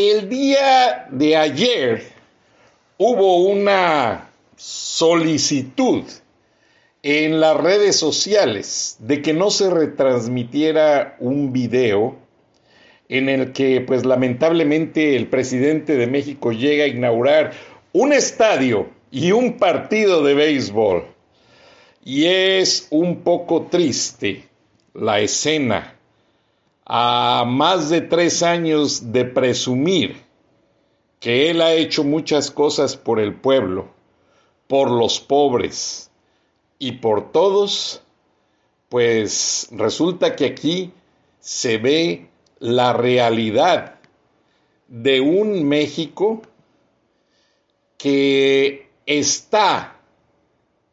El día de ayer hubo una solicitud en las redes sociales de que no se retransmitiera un video en el que pues lamentablemente el presidente de México llega a inaugurar un estadio y un partido de béisbol. Y es un poco triste la escena a más de tres años de presumir que él ha hecho muchas cosas por el pueblo, por los pobres y por todos, pues resulta que aquí se ve la realidad de un México que está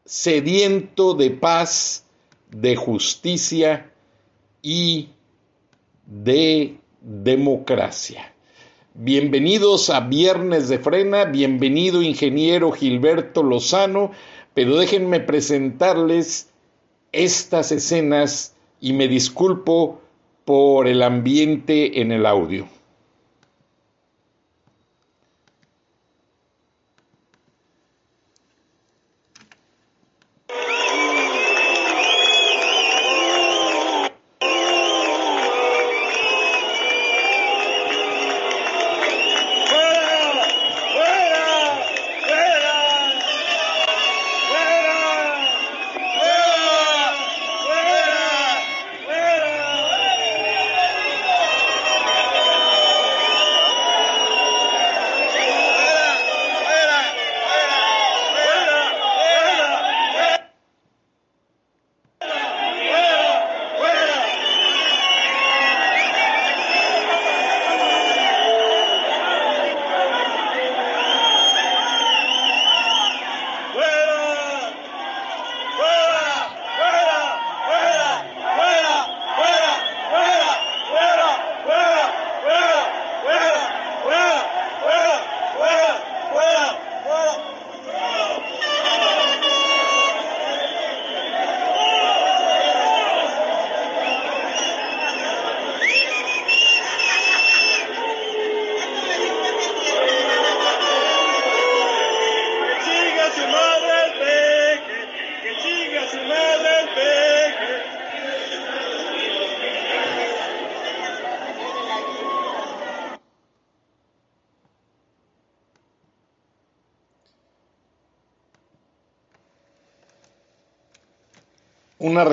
sediento de paz, de justicia y de democracia. Bienvenidos a Viernes de Frena, bienvenido ingeniero Gilberto Lozano, pero déjenme presentarles estas escenas y me disculpo por el ambiente en el audio.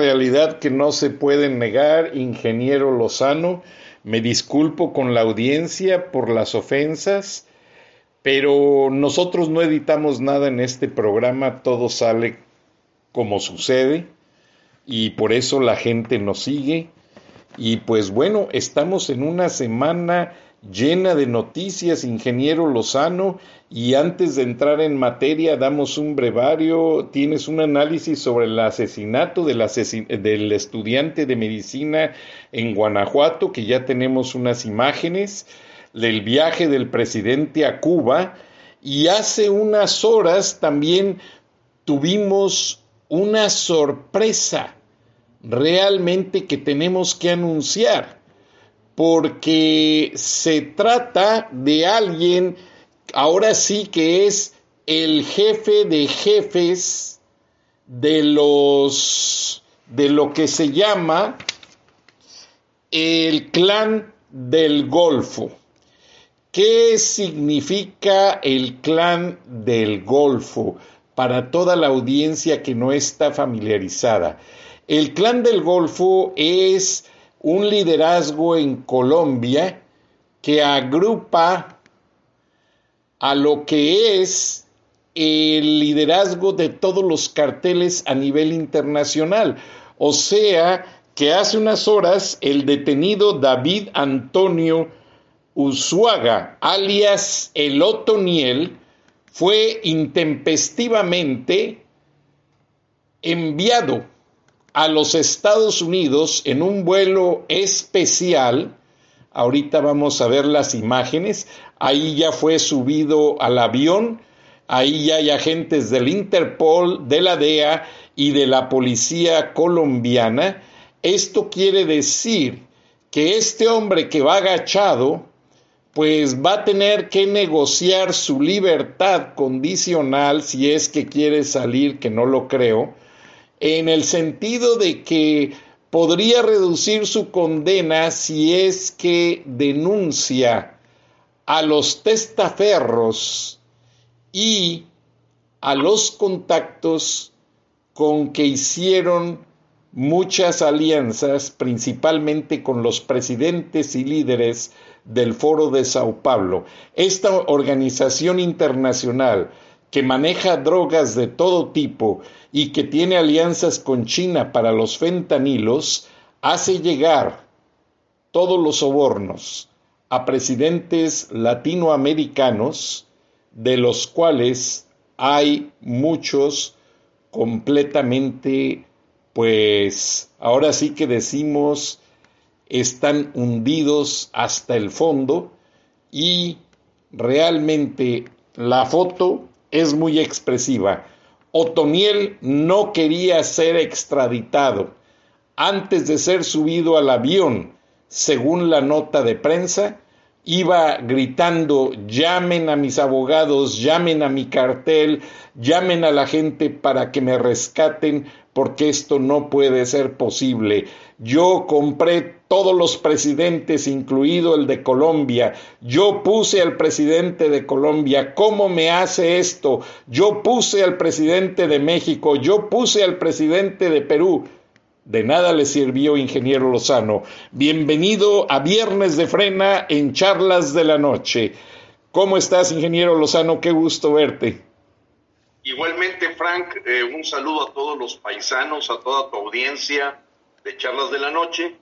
Realidad que no se puede negar, ingeniero Lozano. Me disculpo con la audiencia por las ofensas, pero nosotros no editamos nada en este programa, todo sale como sucede y por eso la gente nos sigue. Y pues bueno, estamos en una semana llena de noticias, ingeniero Lozano, y antes de entrar en materia, damos un brevario, tienes un análisis sobre el asesinato del, del estudiante de medicina en Guanajuato, que ya tenemos unas imágenes, del viaje del presidente a Cuba, y hace unas horas también tuvimos una sorpresa realmente que tenemos que anunciar porque se trata de alguien, ahora sí que es el jefe de jefes de los de lo que se llama el clan del Golfo. ¿Qué significa el clan del Golfo para toda la audiencia que no está familiarizada? El clan del Golfo es un liderazgo en Colombia que agrupa a lo que es el liderazgo de todos los carteles a nivel internacional. O sea, que hace unas horas el detenido David Antonio Usuaga, alias el Otoniel, fue intempestivamente enviado a los Estados Unidos en un vuelo especial. Ahorita vamos a ver las imágenes. Ahí ya fue subido al avión. Ahí ya hay agentes del Interpol, de la DEA y de la policía colombiana. Esto quiere decir que este hombre que va agachado pues va a tener que negociar su libertad condicional si es que quiere salir, que no lo creo, en el sentido de que podría reducir su condena si es que denuncia a los testaferros y a los contactos con que hicieron muchas alianzas, principalmente con los presidentes y líderes del Foro de Sao Paulo. Esta organización internacional que maneja drogas de todo tipo y que tiene alianzas con China para los fentanilos, hace llegar todos los sobornos a presidentes latinoamericanos, de los cuales hay muchos completamente, pues ahora sí que decimos, están hundidos hasta el fondo y realmente la foto es muy expresiva. Otoniel no quería ser extraditado. Antes de ser subido al avión, según la nota de prensa, iba gritando, llamen a mis abogados, llamen a mi cartel, llamen a la gente para que me rescaten, porque esto no puede ser posible. Yo compré todos los presidentes, incluido el de Colombia. Yo puse al presidente de Colombia. ¿Cómo me hace esto? Yo puse al presidente de México. Yo puse al presidente de Perú. De nada le sirvió, ingeniero Lozano. Bienvenido a Viernes de Frena en Charlas de la Noche. ¿Cómo estás, ingeniero Lozano? Qué gusto verte. Igualmente, Frank, eh, un saludo a todos los paisanos, a toda tu audiencia de Charlas de la Noche.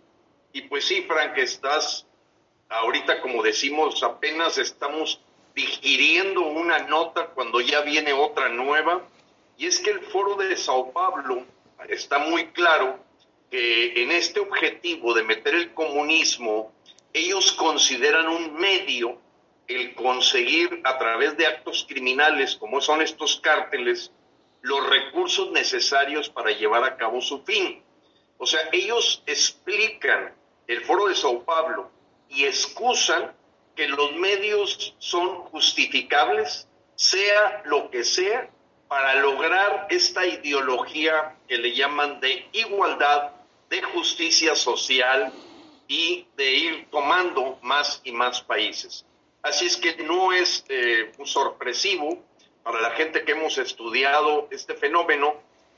Y pues sí, Frank, estás ahorita, como decimos, apenas estamos digiriendo una nota cuando ya viene otra nueva. Y es que el foro de Sao Paulo está muy claro que en este objetivo de meter el comunismo, ellos consideran un medio el conseguir a través de actos criminales, como son estos cárteles, los recursos necesarios para llevar a cabo su fin. O sea, ellos explican el foro de Sao Paulo y excusan que los medios son justificables, sea lo que sea, para lograr esta ideología que le llaman de igualdad, de justicia social y de ir tomando más y más países. Así es que no es eh, sorpresivo para la gente que hemos estudiado este fenómeno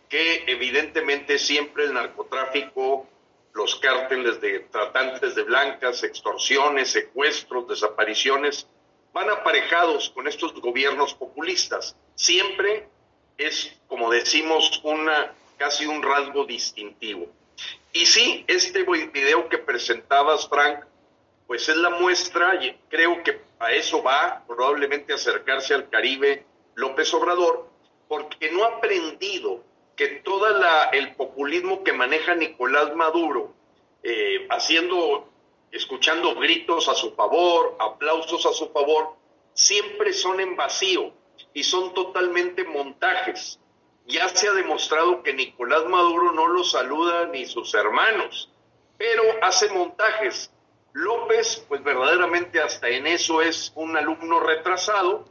que evidentemente siempre el narcotráfico los cárteles de tratantes de blancas, extorsiones, secuestros, desapariciones, van aparejados con estos gobiernos populistas. Siempre es, como decimos, una, casi un rasgo distintivo. Y sí, este video que presentabas, Frank, pues es la muestra, y creo que a eso va probablemente acercarse al Caribe López Obrador, porque no ha aprendido que todo el populismo que maneja Nicolás Maduro, eh, haciendo, escuchando gritos a su favor, aplausos a su favor, siempre son en vacío y son totalmente montajes. Ya se ha demostrado que Nicolás Maduro no lo saluda ni sus hermanos, pero hace montajes. López, pues verdaderamente hasta en eso es un alumno retrasado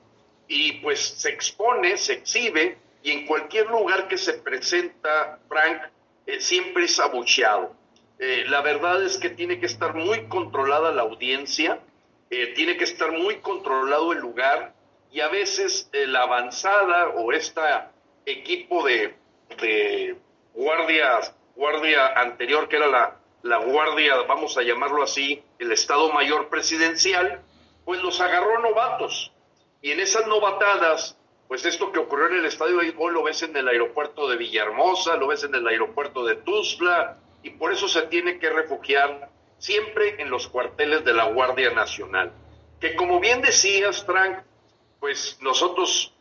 y pues se expone, se exhibe y en cualquier lugar que se presenta Frank eh, siempre es abucheado. eh, la verdad es que tiene que estar muy controlada la audiencia, eh, tiene que estar muy controlado el lugar y a veces la avanzada o este equipo de, de guardia, guardia anterior, que era la, la guardia, vamos a llamarlo así, el Estado Mayor Presidencial, pues los agarró novatos. Y en esas novatadas, pues esto que ocurrió en el estadio de béisbol lo ves en el aeropuerto de Villahermosa, lo ves en el aeropuerto de Tuzla, y por eso se tiene que refugiar siempre en los cuarteles de la Guardia Nacional. Que como bien decías, Frank, pues nosotros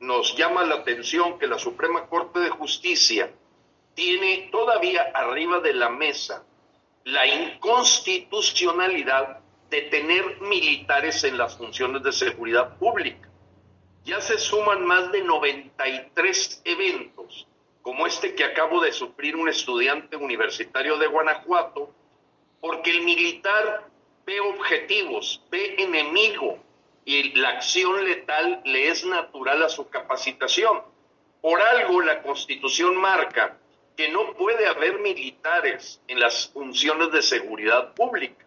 nos llama la atención que la Suprema Corte de Justicia tiene todavía arriba de la mesa la inconstitucionalidad de tener militares en las funciones de seguridad pública. Ya se suman más de 93 eventos como este que acabo de sufrir un estudiante universitario de Guanajuato, porque el militar ve objetivos, ve enemigo y la acción letal le es natural a su capacitación. Por algo la constitución marca que no puede haber militares en las funciones de seguridad pública.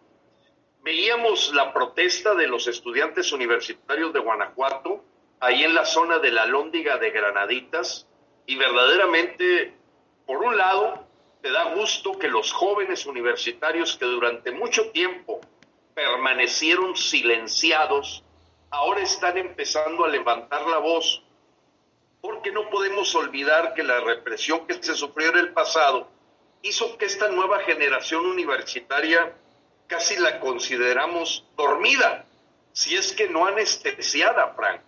Veíamos la protesta de los estudiantes universitarios de Guanajuato, ahí en la zona de la Lóndiga de Granaditas, y verdaderamente, por un lado, te da gusto que los jóvenes universitarios que durante mucho tiempo permanecieron silenciados, ahora están empezando a levantar la voz, porque no podemos olvidar que la represión que se sufrió en el pasado hizo que esta nueva generación universitaria casi la consideramos dormida, si es que no anestesiada, Frank,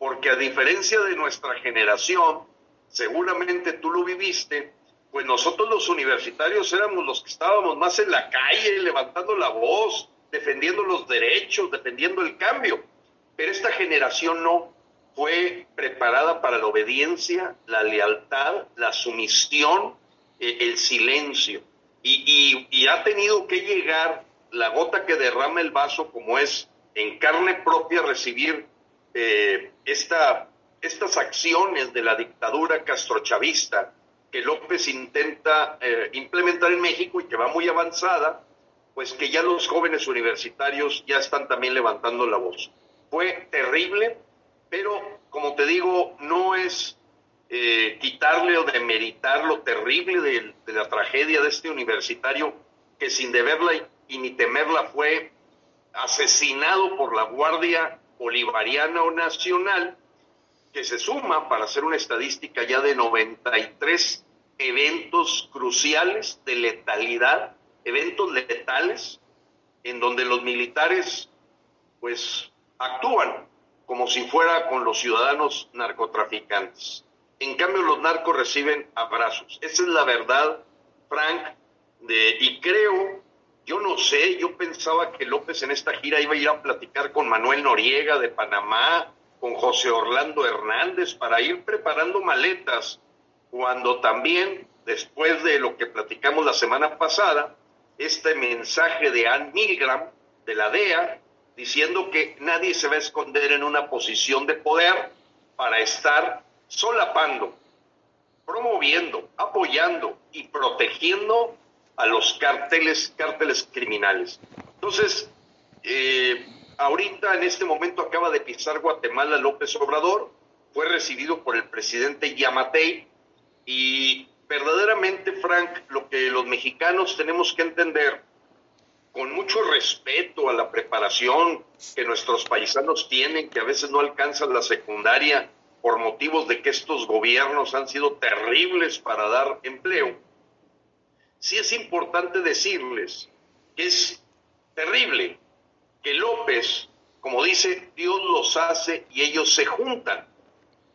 porque a diferencia de nuestra generación, seguramente tú lo viviste, pues nosotros los universitarios éramos los que estábamos más en la calle, levantando la voz, defendiendo los derechos, defendiendo el cambio. Pero esta generación no fue preparada para la obediencia, la lealtad, la sumisión, eh, el silencio. Y, ha tenido que llegar la gota que derrama el vaso, como es en carne propia recibir eh, esta estas acciones de la dictadura castrochavista que López intenta eh, implementar en México y que va muy avanzada, pues que ya los jóvenes universitarios ya están también levantando la voz. Fue terrible, pero como te digo, no es eh, quitarle o demeritar lo terrible de, de, la tragedia de este universitario que sin deberla y ni temerla fue asesinado por la Guardia Bolivariana o Nacional que se suma para hacer una estadística ya de 93 eventos cruciales de letalidad, eventos letales, en donde los militares pues actúan como si fuera con los ciudadanos narcotraficantes. En cambio, los narcos reciben abrazos. Esa es la verdad, Frank, de, y creo, yo no sé, yo pensaba que López en esta gira iba a ir a platicar con Manuel Noriega de Panamá, con José Orlando Hernández para ir preparando maletas, cuando también, después de lo que platicamos la semana pasada, este mensaje de Ann Milgram, de la DEA, diciendo que nadie se va a esconder en una posición de poder para estar solapando, promoviendo, apoyando y protegiendo a los cárteles, cárteles criminales. Entonces, eh, ahorita en este momento acaba de pisar Guatemala López Obrador, fue recibido por el presidente Yamatei y verdaderamente, Frank, lo que los mexicanos tenemos que entender con mucho respeto a la preparación que nuestros paisanos tienen, que a veces no alcanzan la secundaria por motivos de que estos gobiernos han sido terribles para dar empleo, sí es importante decirles que es terrible que López, como dice, Dios los hace y ellos se juntan.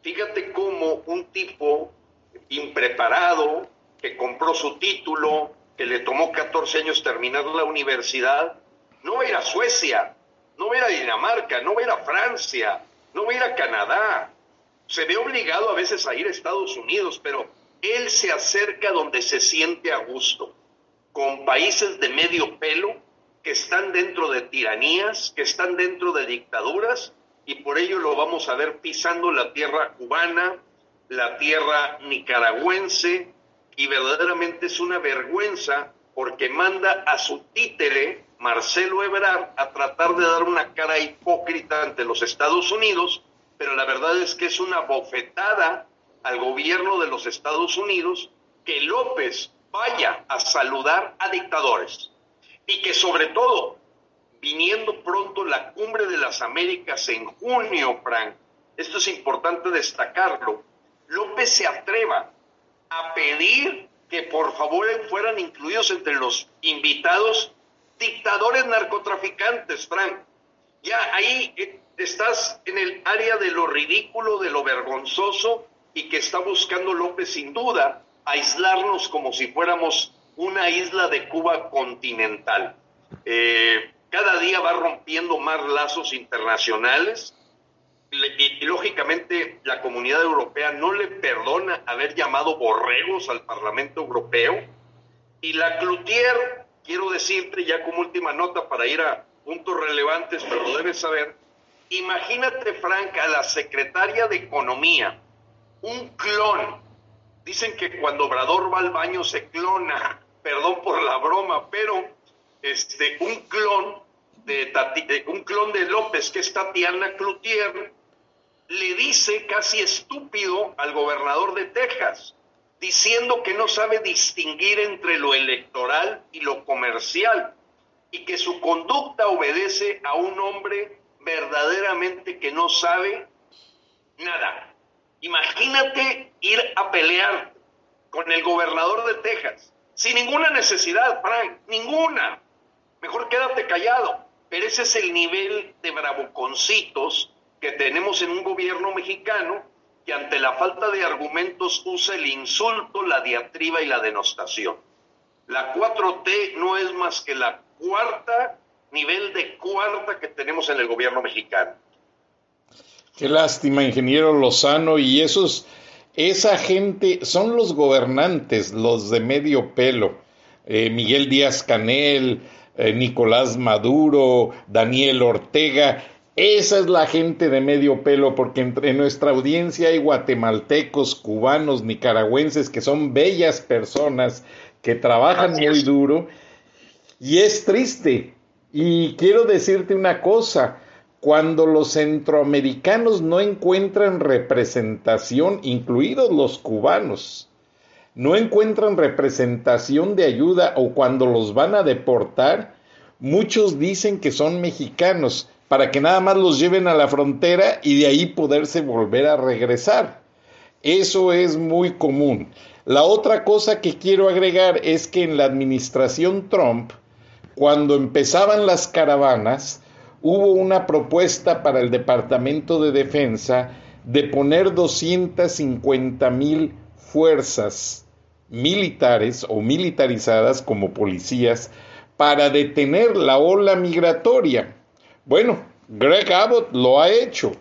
Fíjate cómo un tipo impreparado, que compró su título, que le tomó 14 años terminar la universidad, no va a ir a Suecia, no va a ir a Dinamarca, no va a ir a Francia, no va a ir a Canadá. Se ve obligado a veces a ir a Estados Unidos, pero él se acerca donde se siente a gusto, con países de medio pelo que están dentro de tiranías, que están dentro de dictaduras, y por ello lo vamos a ver pisando la tierra cubana, la tierra nicaragüense, y verdaderamente es una vergüenza porque manda a su títere, Marcelo Ebrard, a tratar de dar una cara hipócrita ante los Estados Unidos, pero la verdad es que es una bofetada al gobierno de los Estados Unidos que López vaya a saludar a dictadores y que sobre todo, viniendo pronto la cumbre de las Américas en junio, Frank, esto es importante destacarlo, López se atreva a pedir que por favor fueran incluidos entre los invitados dictadores narcotraficantes, Frank. Ya ahí eh, estás en el área de lo ridículo, de lo vergonzoso y que está buscando López sin duda aislarnos como si fuéramos una isla de Cuba continental. Eh, cada día va rompiendo más lazos internacionales y, lógicamente la comunidad europea no le perdona haber llamado borregos al Parlamento Europeo. Y la Cloutier, quiero decirte ya como última nota para ir a puntos relevantes, pero lo debes saber, imagínate, Frank, a la secretaria de Economía, un clon. Dicen que cuando Obrador va al baño se clona, perdón por la broma, pero este, un clon de, un clon de López, que es Tatiana Cloutier, le dice casi estúpido al gobernador de Texas, diciendo que no sabe distinguir entre lo electoral y lo comercial y que su conducta obedece a un hombre verdaderamente que no sabe nada. Imagínate ir a pelear con el gobernador de Texas sin ninguna necesidad, Frank, ninguna. Mejor quédate callado. Pero ese es el nivel de bravuconcitos que tenemos en un gobierno mexicano que ante la falta de argumentos usa el insulto, la diatriba y la denostación. La 4T no es más que la cuarta nivel de cuarta que tenemos en el gobierno mexicano. Qué lástima, ingeniero Lozano, y esos, esa gente son los gobernantes, los de medio pelo. Eh, Miguel Díaz Canel, eh, Nicolás Maduro, Daniel Ortega, esa es la gente de medio pelo, porque entre nuestra audiencia hay guatemaltecos, cubanos, nicaragüenses, que son bellas personas, que trabajan muy duro. Y es triste. Y quiero decirte una cosa, cuando los centroamericanos no encuentran representación, incluidos los cubanos, no encuentran representación de ayuda o cuando los van a deportar, muchos dicen que son mexicanos para que nada más los lleven a la frontera y de ahí poderse volver a regresar. Eso es muy común. La otra cosa que quiero agregar es que en la administración Trump, cuando empezaban las caravanas, hubo una propuesta para el Departamento de Defensa de poner 250 mil fuerzas militares o militarizadas como policías para detener la ola migratoria. Bueno, Greg Abbott lo ha hecho.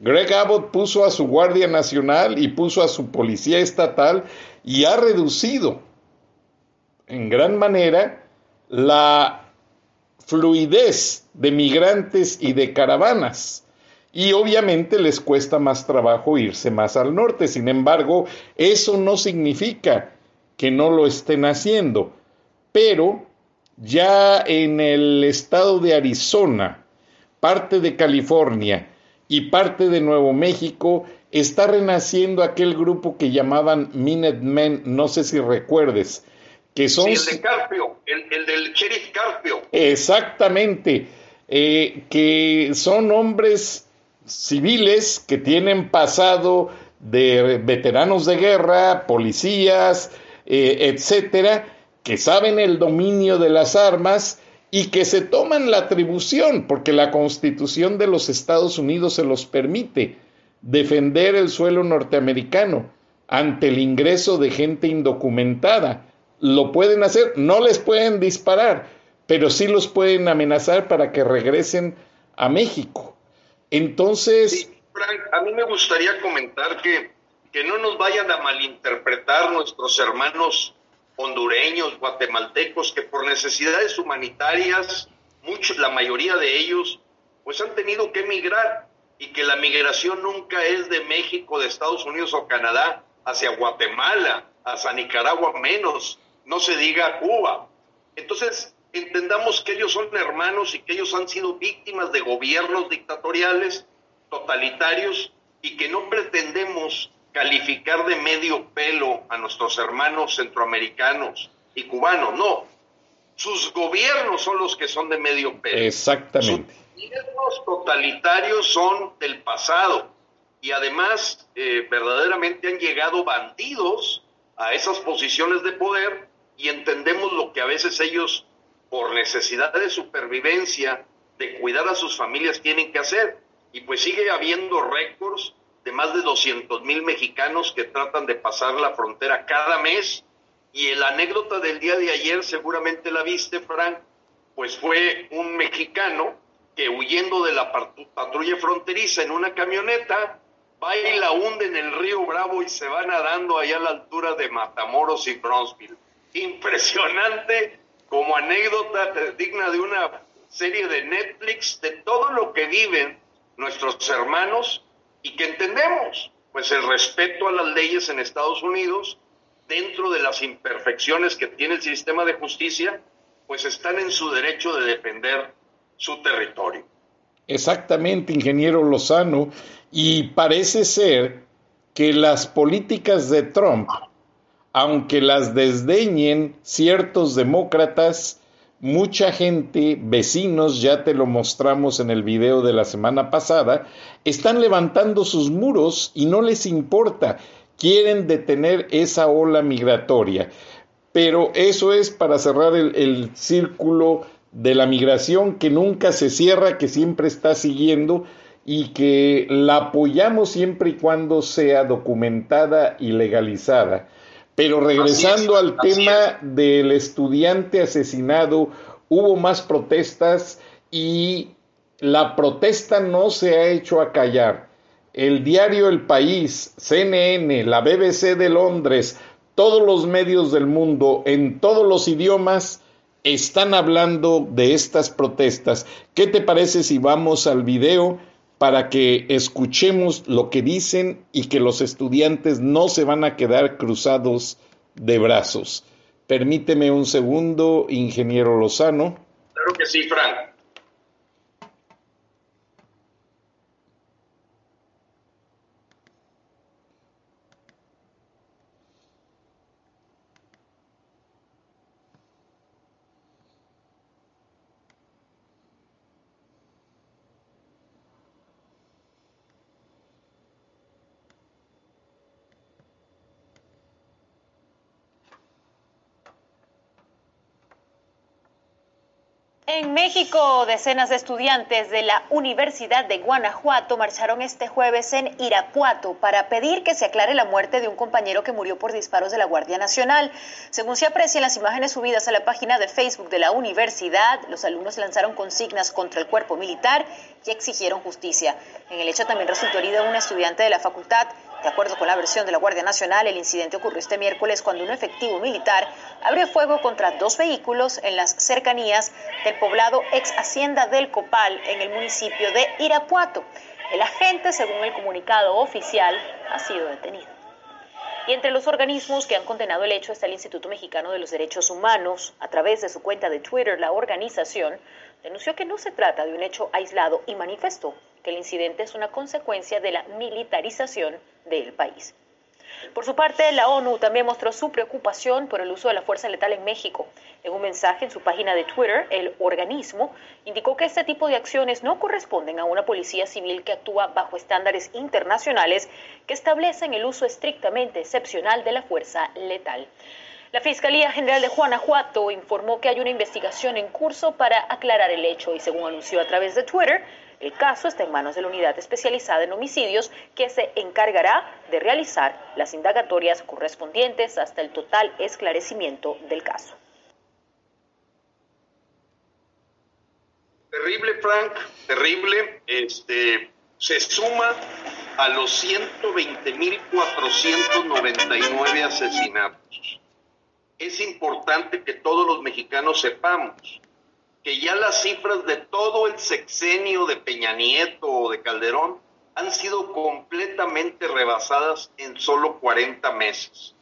Greg Abbott puso a su Guardia Nacional y puso a su Policía Estatal y ha reducido en gran manera la fluidez de migrantes y de caravanas. Y obviamente les cuesta más trabajo irse más al norte. Sin embargo, eso no significa que no lo estén haciendo. Pero ya en el estado de Arizona, parte de California y parte de Nuevo México, está renaciendo aquel grupo que llamaban Minutemen, no sé si recuerdes, que son... Sí, el de Carpio, el, del sheriff Carpio. Exactamente, eh, que son hombres civiles que tienen pasado de veteranos de guerra, policías, eh, etcétera, que saben el dominio de las armas y que se toman la atribución, porque la constitución de los Estados Unidos se los permite, defender el suelo norteamericano ante el ingreso de gente indocumentada. Lo pueden hacer, no les pueden disparar, pero sí los pueden amenazar para que regresen a México. Entonces... Frank, a mí me gustaría comentar que, que no nos vayan a malinterpretar nuestros hermanos hondureños, guatemaltecos, que por necesidades humanitarias, muchos, la mayoría de ellos, pues han tenido que emigrar y que la migración nunca es de México, de Estados Unidos o Canadá hacia Guatemala, hacia Nicaragua menos, no se diga Cuba. Entonces, entendamos que ellos son hermanos y que ellos han sido víctimas de gobiernos dictatoriales, totalitarios, y que no pretendemos calificar de medio pelo a nuestros hermanos centroamericanos y cubanos, no. Sus gobiernos son los que son de medio pelo. Exactamente. Sus gobiernos totalitarios son del pasado y además eh, verdaderamente han llegado bandidos a esas posiciones de poder y entendemos lo que a veces ellos, por necesidad de supervivencia, de cuidar a sus familias, tienen que hacer. Y pues sigue habiendo récords de más de 200 mil mexicanos que tratan de pasar la frontera cada mes. Y la anécdota del día de ayer, seguramente la viste, Frank, pues fue un mexicano que huyendo de la patrulla fronteriza en una camioneta, va y la hunde en el río Bravo y se va nadando allá a la altura de Matamoros y Bronzeville. Impresionante como anécdota digna de una serie de Netflix de todo lo que viven nuestros hermanos y que entendemos, pues el respeto a las leyes en Estados Unidos, dentro de las imperfecciones que tiene el sistema de justicia, pues están en su derecho de defender su territorio. Exactamente, ingeniero Lozano, y parece ser que las políticas de Trump, aunque las desdeñen ciertos demócratas, mucha gente, vecinos, ya te lo mostramos en el video de la semana pasada, están levantando sus muros y no les importa, quieren detener esa ola migratoria. Pero eso es para cerrar el, el círculo de la migración que nunca se cierra, que siempre está siguiendo y que la apoyamos siempre y cuando sea documentada y legalizada. Pero regresando al tema del estudiante asesinado, hubo más protestas y la protesta no se ha hecho a callar. El diario El País, CNN, la BBC de Londres, todos los medios del mundo, en todos los idiomas, están hablando de estas protestas. ¿Qué te parece si vamos al video para que escuchemos lo que dicen y que los estudiantes no se van a quedar cruzados de brazos. Permíteme un segundo, ingeniero Lozano. Claro que sí, Frank. En México, decenas de estudiantes de la Universidad de Guanajuato marcharon este jueves en Irapuato para pedir que se aclare la muerte de un compañero que murió por disparos de la Guardia Nacional. Según se aprecia en las imágenes subidas a la página de Facebook de la universidad, los alumnos lanzaron consignas contra el cuerpo militar y exigieron justicia. En el hecho también resultó herido un estudiante de la facultad de acuerdo con la versión de la Guardia Nacional, el incidente ocurrió este miércoles cuando un efectivo militar abrió fuego contra dos vehículos en las cercanías del poblado ex Hacienda del Copal en el municipio de Irapuato. El agente, según el comunicado oficial, ha sido detenido. Y entre los organismos que han condenado el hecho está el Instituto Mexicano de los Derechos Humanos. A través de su cuenta de Twitter, la organización denunció que no se trata de un hecho aislado y manifestó que el incidente es una consecuencia de la militarización del país. Por su parte, la ONU también mostró su preocupación por el uso de la fuerza letal en México. En un mensaje en su página de Twitter, el organismo indicó que este tipo de acciones no corresponden a una policía civil que actúa bajo estándares internacionales que establecen el uso estrictamente excepcional de la fuerza letal. La Fiscalía General de Guanajuato informó que hay una investigación en curso para aclarar el hecho y según anunció a través de Twitter, el caso está en manos de la unidad especializada en homicidios que se encargará de realizar las indagatorias correspondientes hasta el total esclarecimiento del caso. Terrible, Frank, terrible. Este, se suma a los 120.499 asesinatos. Es importante que todos los mexicanos sepamos que ya las cifras de todo el sexenio de Peña Nieto o de Calderón han sido completamente rebasadas en solo 40 meses.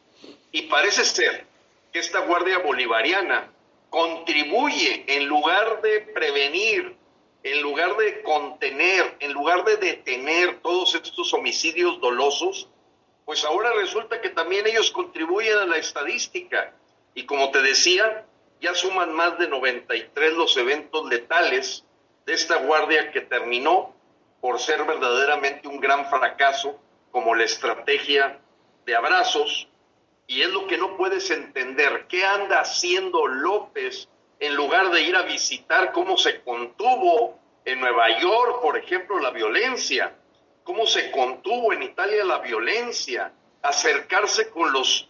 Y parece ser que esta Guardia Bolivariana contribuye en lugar de prevenir, en lugar de contener, en lugar de detener todos estos homicidios dolosos, pues ahora resulta que también ellos contribuyen a la estadística. Y como te decía, ya suman más de 93 los eventos letales de esta guardia que terminó por ser verdaderamente un gran fracaso, como la estrategia de abrazos, y es lo que no puedes entender. ¿Qué anda haciendo López en lugar de ir a visitar cómo se contuvo en Nueva York, por ejemplo, la violencia? ¿Cómo se contuvo en Italia la violencia? Acercarse con los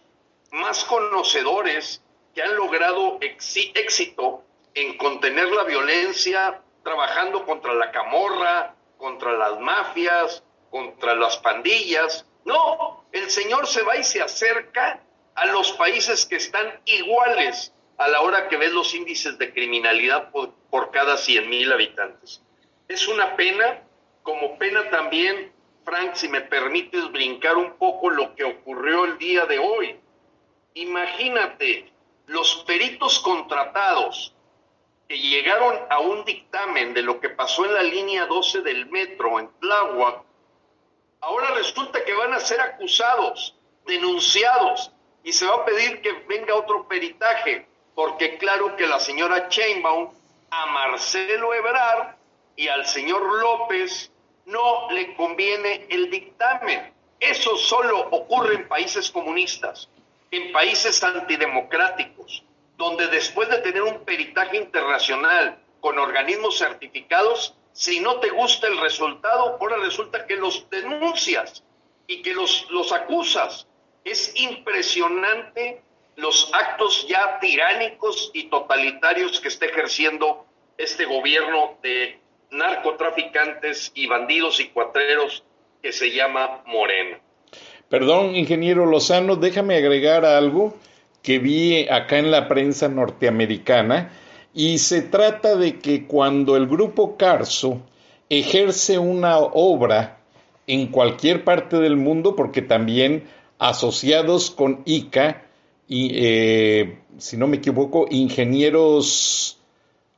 más conocedores que han logrado éxito en contener la violencia, trabajando contra la camorra, contra las mafias, contra las pandillas. No, el Señor se va y se acerca a los países que están iguales a la hora que ves los índices de criminalidad por, cada 100 mil habitantes. Es una pena, como pena también, Frank, si me permites brincar un poco lo que ocurrió el día de hoy. Imagínate, los peritos contratados que llegaron a un dictamen de lo que pasó en la línea 12 del metro en Tláhuac, ahora resulta que van a ser acusados, denunciados, y se va a pedir que venga otro peritaje, porque claro que la señora Chainbaum a Marcelo Ebrard y al señor López no le conviene el dictamen. Eso solo ocurre en países comunistas, en países antidemocráticos, donde después de tener un peritaje internacional con organismos certificados, si no te gusta el resultado, ahora resulta que los denuncias y que los, los acusas. Es impresionante los actos ya tiránicos y totalitarios que está ejerciendo este gobierno de narcotraficantes y bandidos y cuatreros que se llama Morena. Perdón, ingeniero Lozano, déjame agregar algo que vi acá en la prensa norteamericana y se trata de que cuando el grupo Carso ejerce una obra en cualquier parte del mundo, porque también asociados con ICA, y, eh, si no me equivoco, ingenieros,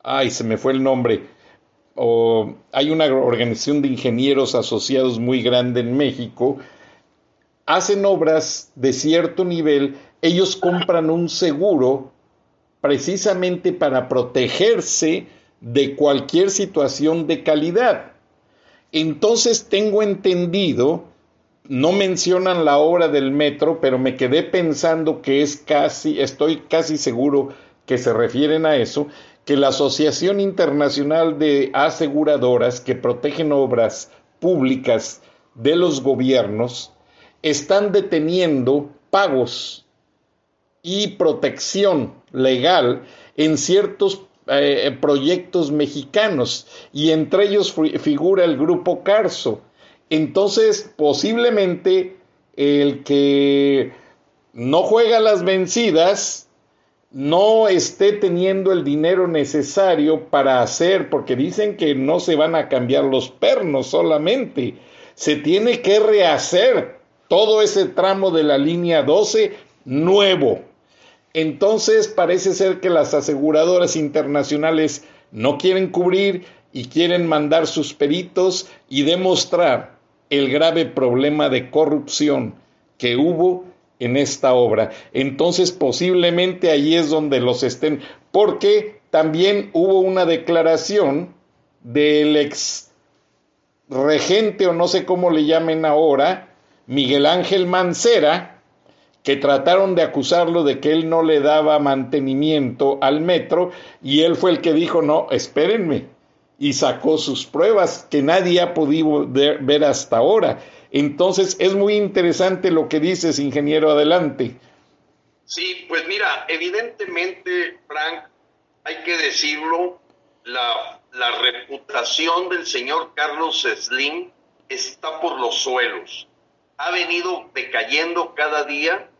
ay, se me fue el nombre, hay una organización de ingenieros asociados muy grande en México, hacen obras de cierto nivel, ellos compran un seguro precisamente para protegerse de cualquier situación de calidad. Entonces tengo entendido no mencionan la obra del metro, pero me quedé pensando que es casi, estoy casi seguro que se refieren a eso, que la Asociación Internacional de Aseguradoras que protegen obras públicas de los gobiernos están deteniendo pagos y protección legal en ciertos eh, proyectos mexicanos y entre ellos figura el grupo Carso. Entonces, posiblemente el que no juega las vencidas no esté teniendo el dinero necesario para hacer, porque dicen que no se van a cambiar los pernos solamente, se tiene que rehacer todo ese tramo de la línea 12 nuevo. Entonces parece ser que las aseguradoras internacionales no quieren cubrir y quieren mandar sus peritos y demostrar el grave problema de corrupción que hubo en esta obra. Entonces posiblemente ahí es donde los estén, porque también hubo una declaración del ex regente o no sé cómo le llamen ahora, Miguel Ángel Mancera, que trataron de acusarlo de que él no le daba mantenimiento al metro y él fue el que dijo, no, espérenme, y sacó sus pruebas que nadie ha podido ver hasta ahora. Entonces es muy interesante lo que dices, ingeniero, adelante. Sí, pues mira, evidentemente, Frank, hay que decirlo, la, la reputación del señor Carlos Slim está por los suelos. Ha venido decayendo cada día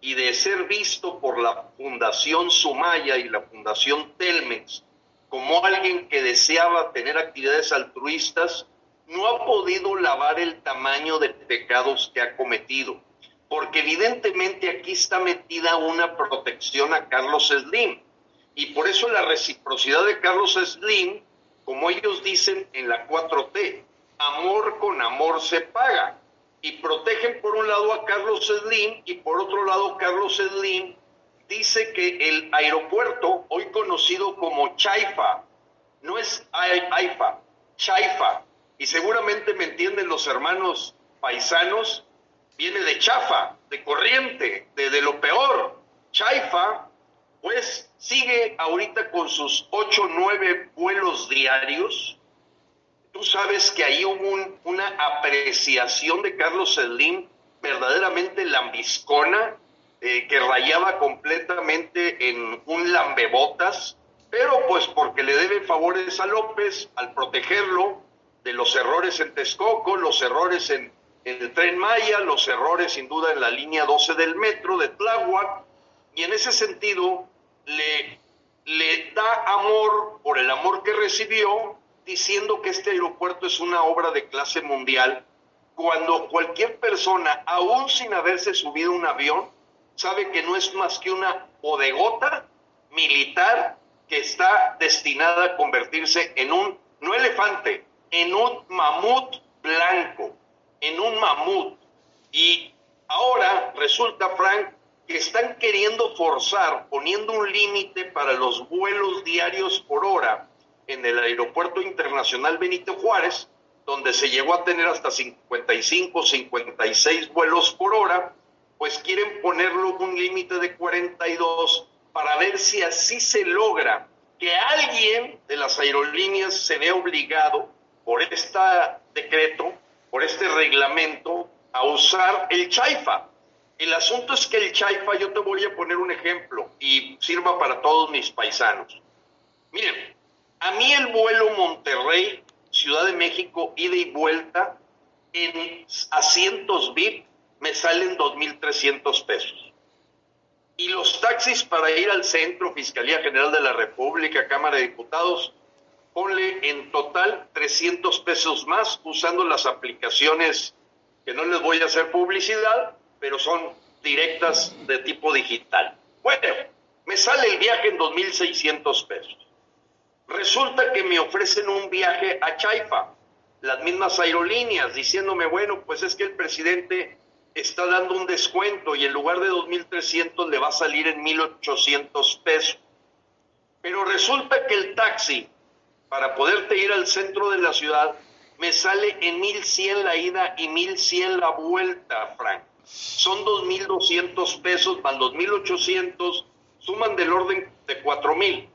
y de ser visto por la Fundación Sumaya y la Fundación Telmex como alguien que deseaba tener actividades altruistas, no ha podido lavar el tamaño de pecados que ha cometido, porque evidentemente aquí está metida una protección a Carlos Slim. Y por eso la reciprocidad de Carlos Slim, como ellos dicen en la 4T, amor con amor se paga. Y protegen por un lado a Carlos Slim y por otro lado Carlos Slim dice que el aeropuerto, hoy conocido como Chaifa, no es AIFA, Chaifa, y seguramente me entienden los hermanos paisanos, viene de chafa, de corriente, de, lo peor. Chaifa, pues sigue ahorita con sus 8 o 9 vuelos diarios. Tú sabes que ahí hubo una apreciación de Carlos Slim verdaderamente lambiscona, eh, que rayaba completamente en un lambebotas, pero pues porque le debe favores a López al protegerlo de los errores en Texcoco, los errores en, el tren Maya, los errores sin duda en la línea 12 del metro de Tláhuac, y en ese sentido le, le da amor por el amor que recibió, diciendo que este aeropuerto es una obra de clase mundial, cuando cualquier persona, aún sin haberse subido un avión, sabe que no es más que una bodegota militar que está destinada a convertirse en un, no elefante, en un mamut blanco, en un mamut. Y ahora resulta, Frank, que están queriendo forzar, poniendo un límite para los vuelos diarios por hora en el Aeropuerto Internacional Benito Juárez, donde se llegó a tener hasta 55, 56 vuelos por hora, pues quieren ponerlo un límite de 42 para ver si así se logra que alguien de las aerolíneas se vea obligado por este decreto, por este reglamento, a usar el chaifa. El asunto es que el chaifa, yo te voy a poner un ejemplo y sirva para todos mis paisanos. Miren, a mí el vuelo Monterrey, Ciudad de México, ida y vuelta, en asientos VIP me salen 2.300 pesos. Y los taxis para ir al centro, Fiscalía General de la República, Cámara de Diputados, ponle en total 300 pesos más usando las aplicaciones que no les voy a hacer publicidad, pero son directas de tipo digital. Bueno, me sale el viaje en 2.600 pesos. Resulta que me ofrecen un viaje a Chaifa, las mismas aerolíneas, diciéndome, bueno, pues es que el presidente está dando un descuento y en lugar de 2.300 le va a salir en 1.800 pesos. Pero resulta que el taxi para poderte ir al centro de la ciudad, me sale en 1100 la ida y 1100 la vuelta, Frank. Son 2200 pesos más 2800, suman del orden de 4000.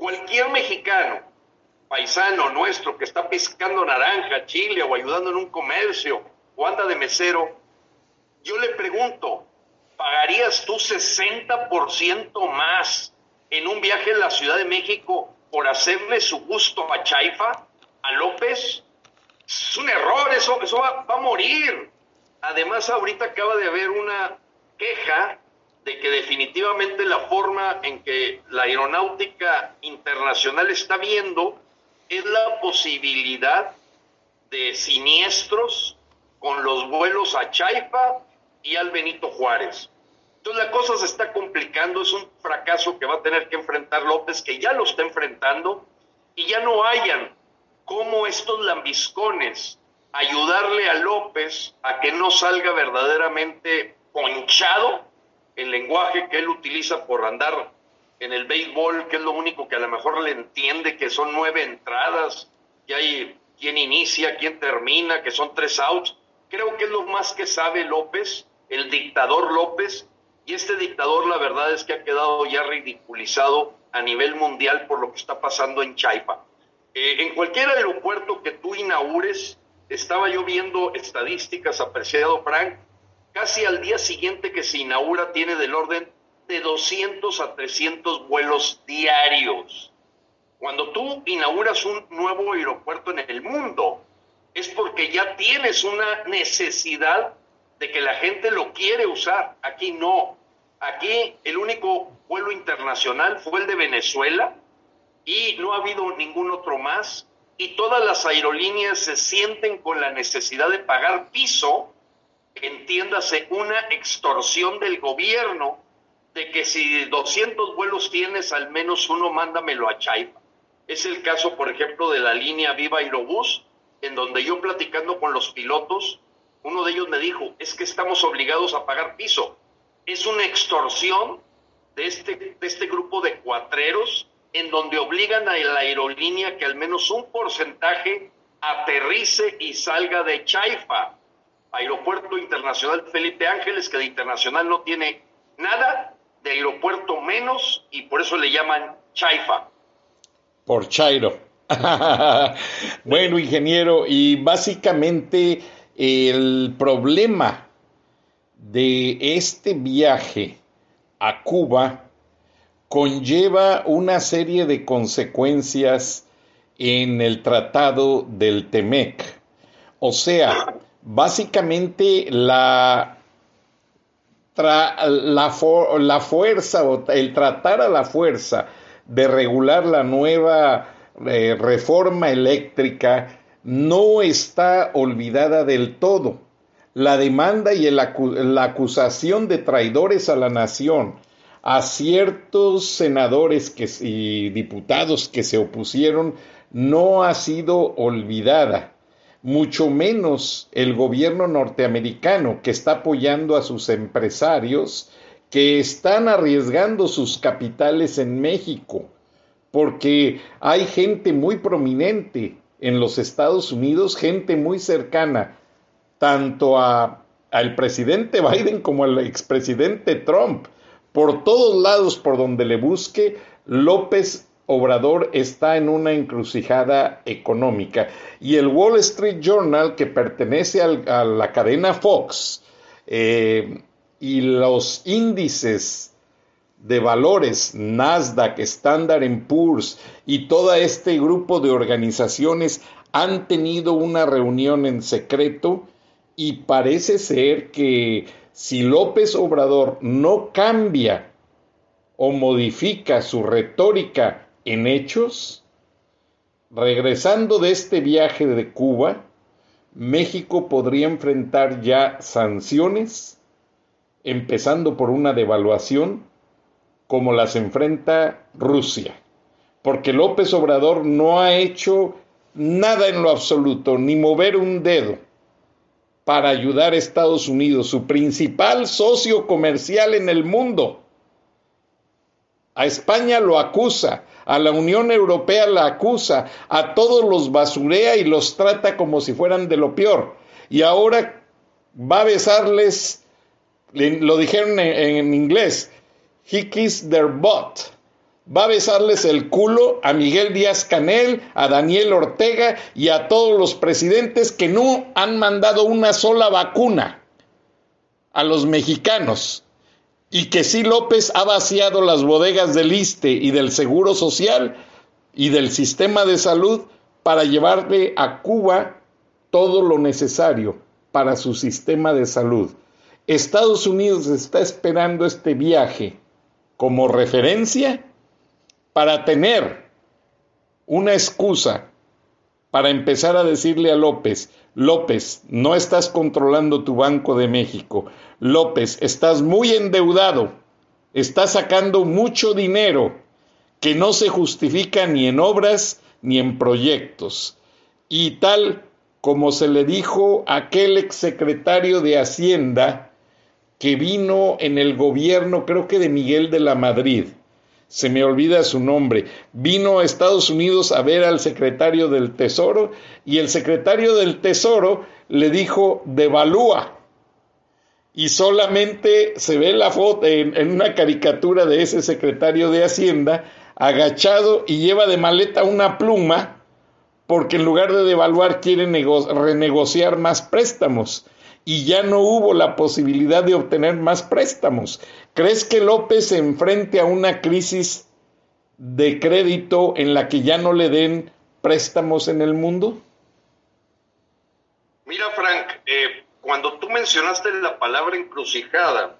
Cualquier mexicano, paisano nuestro que está pescando naranja, chile o ayudando en un comercio o anda de mesero, yo le pregunto, ¿pagarías tú 60% más en un viaje en la Ciudad de México por hacerle su gusto a Chaifa, a López, es un error, eso, eso va, a morir. Además, ahorita acaba de haber una queja de que definitivamente la forma en que la aeronáutica internacional está viendo es la posibilidad de siniestros con los vuelos a Chaifa y al Benito Juárez. Entonces la cosa se está complicando, es un fracaso que va a tener que enfrentar López, que ya lo está enfrentando, y ya no hayan cómo estos lambiscones ayudarle a López a que no salga verdaderamente ponchado el lenguaje que él utiliza por andar en el béisbol, que es lo único que a lo mejor le entiende, que son nueve entradas, que hay quien inicia, quien termina, que son tres outs. Creo que es lo más que sabe López, el dictador López, y este dictador, la verdad es que ha quedado ya ridiculizado a nivel mundial por lo que está pasando en Chaipa. Eh, en cualquier aeropuerto que tú inaugures, estaba yo viendo estadísticas, apreciado Frank, casi al día siguiente que se inaugura tiene del orden de 200 a 300 vuelos diarios. Cuando tú inauguras un nuevo aeropuerto en el mundo, es porque ya tienes una necesidad de que la gente lo quiere usar. Aquí no. Aquí el único vuelo internacional fue el de Venezuela y no ha habido ningún otro más. Y todas las aerolíneas se sienten con la necesidad de pagar piso, entiéndase, una extorsión del gobierno de que si 200 vuelos tienes, al menos uno mándamelo a Chaifa. Es el caso, por ejemplo, de la línea Viva Aerobús, en donde yo platicando con los pilotos, uno de ellos me dijo, es que estamos obligados a pagar piso. Es una extorsión de este, de este grupo de cuatreros en donde obligan a la aerolínea que al menos un porcentaje aterrice y salga de Chaifa, Aeropuerto Internacional Felipe Ángeles, que de internacional no tiene nada, de aeropuerto menos, y por eso le llaman Chaifa. Por Chairo. bueno, ingeniero, y básicamente el problema de este viaje a Cuba conlleva una serie de consecuencias en el tratado del TEMEC. O sea, básicamente la, la, la fuerza o el tratar a la fuerza de regular la nueva eh, reforma eléctrica no está olvidada del todo. La demanda y la acusación de traidores a la nación a ciertos senadores y diputados que se opusieron no ha sido olvidada, mucho menos el gobierno norteamericano que está apoyando a sus empresarios que están arriesgando sus capitales en México, porque hay gente muy prominente en los Estados Unidos, gente muy cercana tanto a, al presidente Biden como al expresidente Trump, por todos lados por donde le busque, López Obrador está en una encrucijada económica. Y el Wall Street Journal, que pertenece a la cadena Fox, eh, y los índices de valores, Nasdaq, Standard Poor's y todo este grupo de organizaciones han tenido una reunión en secreto y parece ser que si López Obrador no cambia o modifica su retórica en hechos, regresando de este viaje de Cuba, México podría enfrentar ya sanciones, empezando por una devaluación, como las enfrenta Rusia, porque López Obrador no ha hecho nada en lo absoluto, ni mover un dedo para ayudar a Estados Unidos, su principal socio comercial en el mundo. A España lo acusa, a la Unión Europea la acusa, a todos los basurea y los trata como si fueran de lo peor. Y ahora va a besarles, lo dijeron en, inglés, he their butt va a besarles el culo a Miguel Díaz Canel, a Daniel Ortega y a todos los presidentes que no han mandado una sola vacuna a los mexicanos y que sí López ha vaciado las bodegas del ISTE y del Seguro Social y del sistema de salud para llevarle a Cuba todo lo necesario para su sistema de salud. Estados Unidos está esperando este viaje como referencia para tener una excusa para empezar a decirle a López, López, no estás controlando tu Banco de México, López, estás muy endeudado, estás sacando mucho dinero que no se justifica ni en obras ni en proyectos. Y tal como se le dijo a aquel exsecretario de Hacienda que vino en el gobierno, creo que de Miguel de la Madrid, se me olvida su nombre, vino a Estados Unidos a ver al secretario del Tesoro y el secretario del Tesoro le dijo, devalúa. Y solamente se ve la foto en, en una caricatura de ese secretario de Hacienda agachado y lleva de maleta una pluma porque en lugar de devaluar quiere renegociar más préstamos y ya no hubo la posibilidad de obtener más préstamos. ¿Crees que López se enfrente a una crisis de crédito en la que ya no le den préstamos en el mundo? Mira, Frank, eh, cuando tú mencionaste la palabra encrucijada,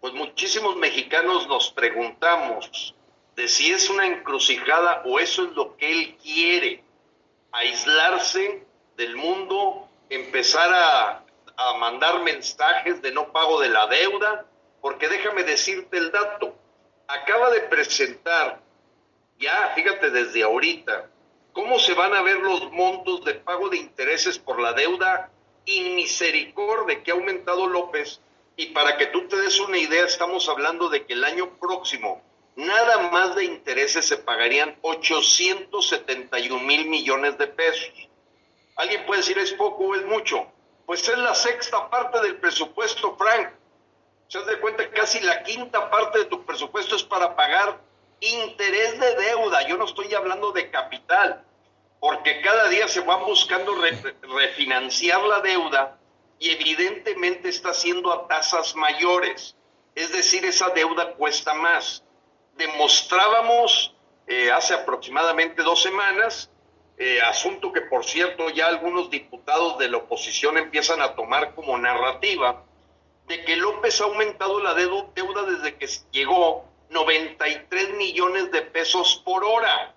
pues muchísimos mexicanos nos preguntamos de si es una encrucijada o eso es lo que él quiere, aislarse del mundo, empezar a a mandar mensajes de no pago de la deuda porque déjame decirte el dato. Acaba de presentar, ya fíjate desde ahorita, cómo se van a ver los montos de pago de intereses por la deuda inmisericordia que ha aumentado López. Y para que tú te des una idea, estamos hablando de que el año próximo nada más de intereses se pagarían 871 mil millones de pesos. Alguien puede decir es poco o es mucho. Pues es la sexta parte del presupuesto, Frank. Se das de cuenta que casi la quinta parte de tu presupuesto es para pagar interés de deuda. Yo no estoy hablando de capital, porque cada día se van buscando refinanciar la deuda y evidentemente está siendo a tasas mayores. Es decir, esa deuda cuesta más demostrábamos eh, hace aproximadamente dos semanas, eh, asunto que por cierto ya algunos diputados de la oposición empiezan a tomar como narrativa, de que López ha aumentado la deuda desde que llegó 93 millones de pesos por hora,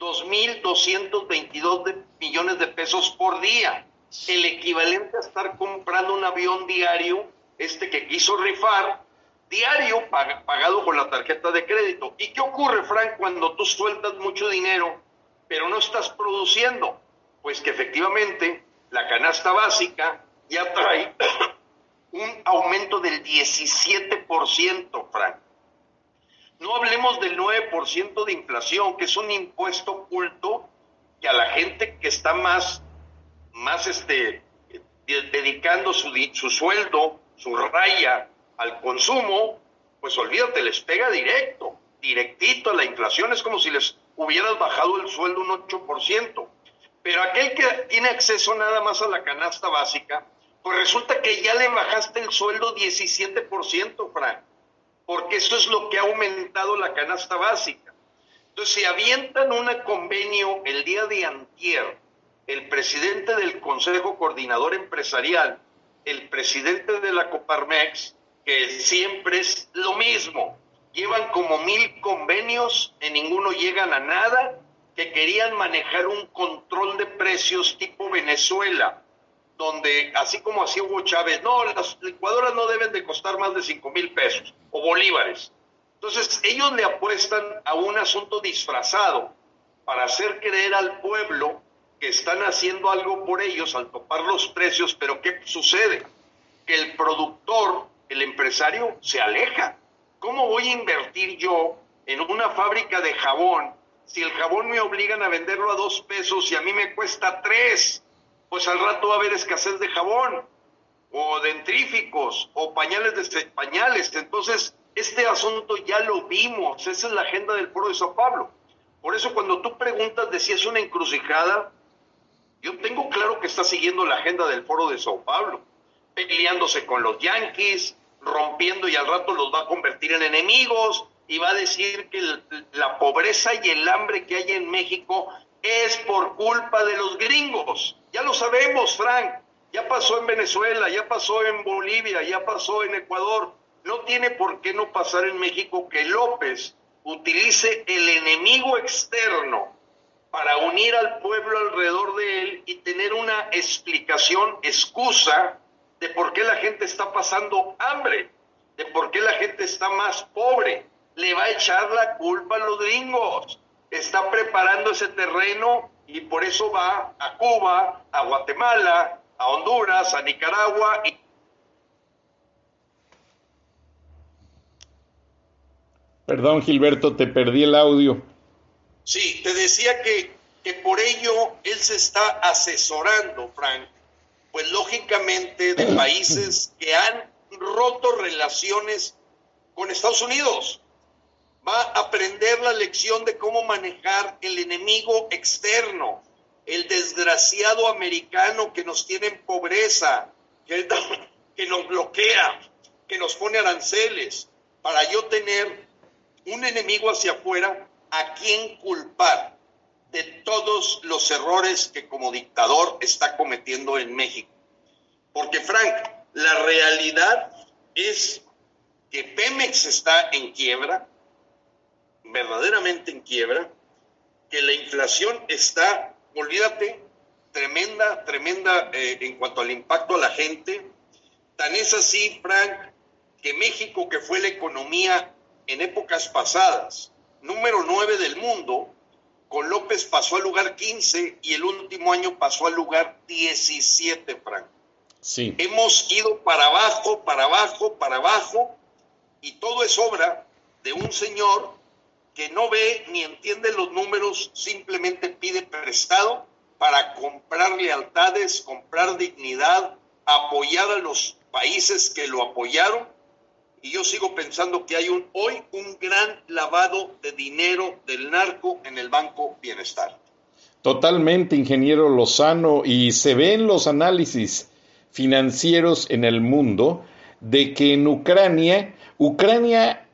2.222 millones de pesos por día, el equivalente a estar comprando un avión diario, este que quiso rifar, diario pagado con la tarjeta de crédito. ¿Y qué ocurre, Frank, cuando tú sueltas mucho dinero, pero no estás produciendo? Pues que efectivamente la canasta básica ya trae un aumento del 17%, Frank. No hablemos del 9% de inflación, que es un impuesto oculto que a la gente que está más, más este, dedicando su, su sueldo, su raya al consumo, pues olvídate, les pega directo, directito a la inflación, es como si les hubieras bajado el sueldo un 8%. Pero aquel que tiene acceso nada más a la canasta básica, pues resulta que ya le bajaste el sueldo 17%, Frank, porque eso es lo que ha aumentado la canasta básica. Entonces, si avientan un convenio el día de antier, el presidente del Consejo Coordinador Empresarial, el presidente de la Coparmex, que siempre es lo mismo. Llevan como mil convenios, en ninguno llegan a nada, que querían manejar un control de precios tipo Venezuela, donde así como hacía Hugo Chávez, no, las licuadoras no deben de costar más de cinco mil pesos o bolívares. Entonces ellos le apuestan a un asunto disfrazado para hacer creer al pueblo que están haciendo algo por ellos al topar los precios, pero ¿qué sucede? Que el productor el empresario se aleja. ¿Cómo voy a invertir yo en una fábrica de jabón si el jabón me obligan a venderlo a dos pesos y a mí me cuesta tres? Pues al rato va a haber escasez de jabón o dentríficos o pañales de pañales. Entonces, este asunto ya lo vimos, esa es la agenda del foro de Sao Pablo. Por eso cuando tú preguntas de si es una encrucijada, yo tengo claro que está siguiendo la agenda del foro de Sao Paulo, peleándose con los Yankees, rompiendo y al rato los va a convertir en enemigos y va a decir que la pobreza y el hambre que hay en México es por culpa de los gringos. Ya lo sabemos, Frank. Ya pasó en Venezuela, ya pasó en Bolivia, ya pasó en Ecuador. No tiene por qué no pasar en México que López utilice el enemigo externo para unir al pueblo alrededor de él y tener una explicación, excusa de por qué la gente está pasando hambre, de por qué la gente está más pobre. Le va a echar la culpa a los gringos. Está preparando ese terreno y por eso va a Cuba, a Guatemala, a Honduras, a Nicaragua. Perdón, Gilberto, te perdí el audio. Sí, te decía que, que por ello él se está asesorando, Frank, pues lógicamente de países que han roto relaciones con Estados Unidos. Va a aprender la lección de cómo manejar el enemigo externo, el desgraciado americano que nos tiene en pobreza, que, que nos bloquea, que nos pone aranceles, para yo tener un enemigo hacia afuera a quien culpar de todos los errores que como dictador está cometiendo en México. Porque, Frank, la realidad es que Pemex está en quiebra, verdaderamente en quiebra, que la inflación está, olvídate, tremenda, tremenda eh, en cuanto al impacto a la gente. Tan es así, Frank, que México, que fue la economía en épocas pasadas, número 9 del mundo, con López pasó al lugar 15 y el último año pasó al lugar 17, Frank. Sí. Hemos ido para abajo, para abajo, para abajo, y todo es obra de un señor que no ve ni entiende los números, simplemente pide prestado para comprar lealtades, comprar dignidad, apoyar a los países que lo apoyaron. Y yo sigo pensando que hay un, hoy un gran lavado de dinero del narco en el Banco Bienestar. Totalmente, ingeniero Lozano, y se ven los análisis financieros en el mundo de que en Ucrania, Ucrania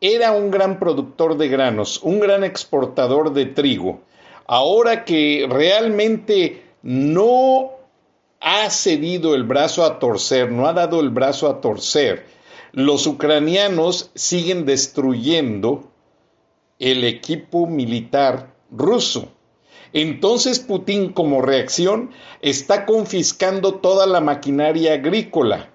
era un gran productor de granos, un gran exportador de trigo. Ahora que realmente no ha cedido el brazo a torcer, no ha dado el brazo a torcer, los ucranianos siguen destruyendo el equipo militar ruso. Entonces Putin como reacción está confiscando toda la maquinaria agrícola.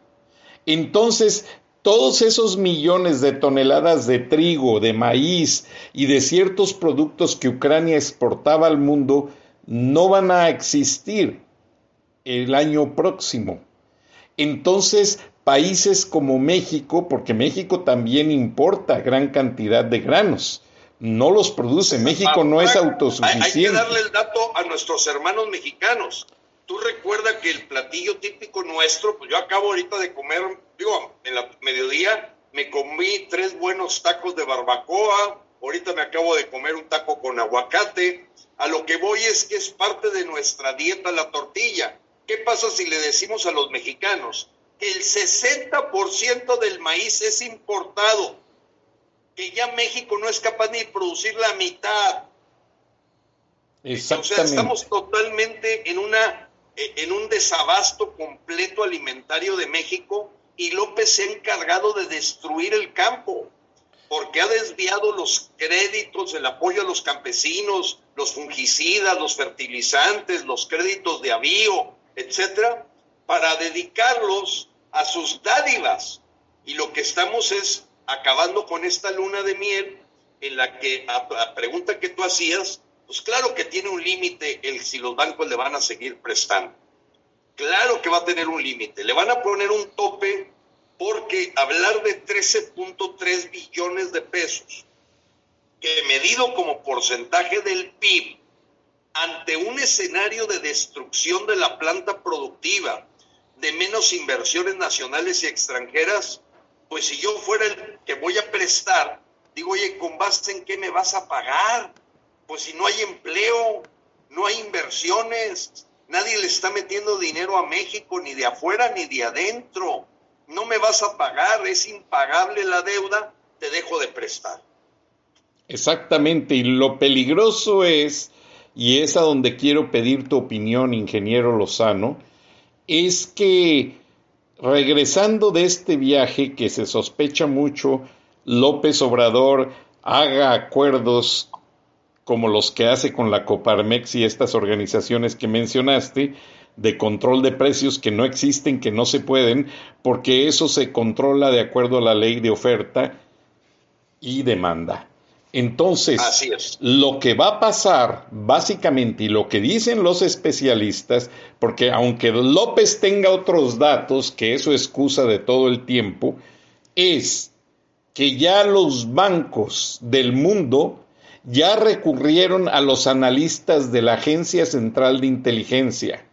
Entonces todos esos millones de toneladas de trigo, de maíz y de ciertos productos que Ucrania exportaba al mundo no van a existir el año próximo. Entonces, países como México, porque México también importa gran cantidad de granos, no los produce. México no es autosuficiente. Hay, que darle el dato a nuestros hermanos mexicanos. Tú recuerdas que el platillo típico nuestro, pues yo acabo ahorita de comer, digo, en la mediodía me comí tres buenos tacos de barbacoa, ahorita me acabo de comer un taco con aguacate. A lo que voy es que es parte de nuestra dieta la tortilla. ¿Qué pasa si le decimos a los mexicanos el 60% del maíz es importado? que ya México no es capaz ni de producir la mitad. Exactamente. O sea, estamos totalmente en, una, eh, en un desabasto completo alimentario de México y López se ha encargado de destruir el campo porque ha desviado los créditos, el apoyo a los campesinos, los fungicidas, los fertilizantes, los créditos de avío, etcétera, para dedicarlos a sus dádivas. Y lo que estamos es acabando con esta luna de miel en la que a la pregunta que tú hacías, pues claro que tiene un límite el si los bancos le van a seguir prestando. Claro que va a tener un límite. Le van a poner un tope porque hablar de 13.3 billones de pesos, que medido como porcentaje del PIB, ante un escenario de destrucción de la planta productiva, de menos inversiones nacionales y extranjeras, pues si yo fuera el que voy a prestar, digo, oye, ¿con base en qué me vas a pagar? Pues si no hay empleo, no hay inversiones, nadie le está metiendo dinero a México, ni de afuera ni de adentro. No me vas a pagar, es impagable la deuda, te dejo de prestar. Exactamente, y lo peligroso es, y es a donde quiero pedir tu opinión, ingeniero Lozano, es que regresando de este viaje que se sospecha mucho, López Obrador haga acuerdos como los que hace con la Coparmex y estas organizaciones que mencionaste, de control de precios que no existen, que no se pueden, porque eso se controla de acuerdo a la ley de oferta y demanda. Entonces, lo que va a pasar, básicamente, y lo que dicen los especialistas, porque aunque López tenga otros datos, que eso excusa de todo el tiempo, es que ya los bancos del mundo ya recurrieron a los analistas de la Agencia Central de Inteligencia,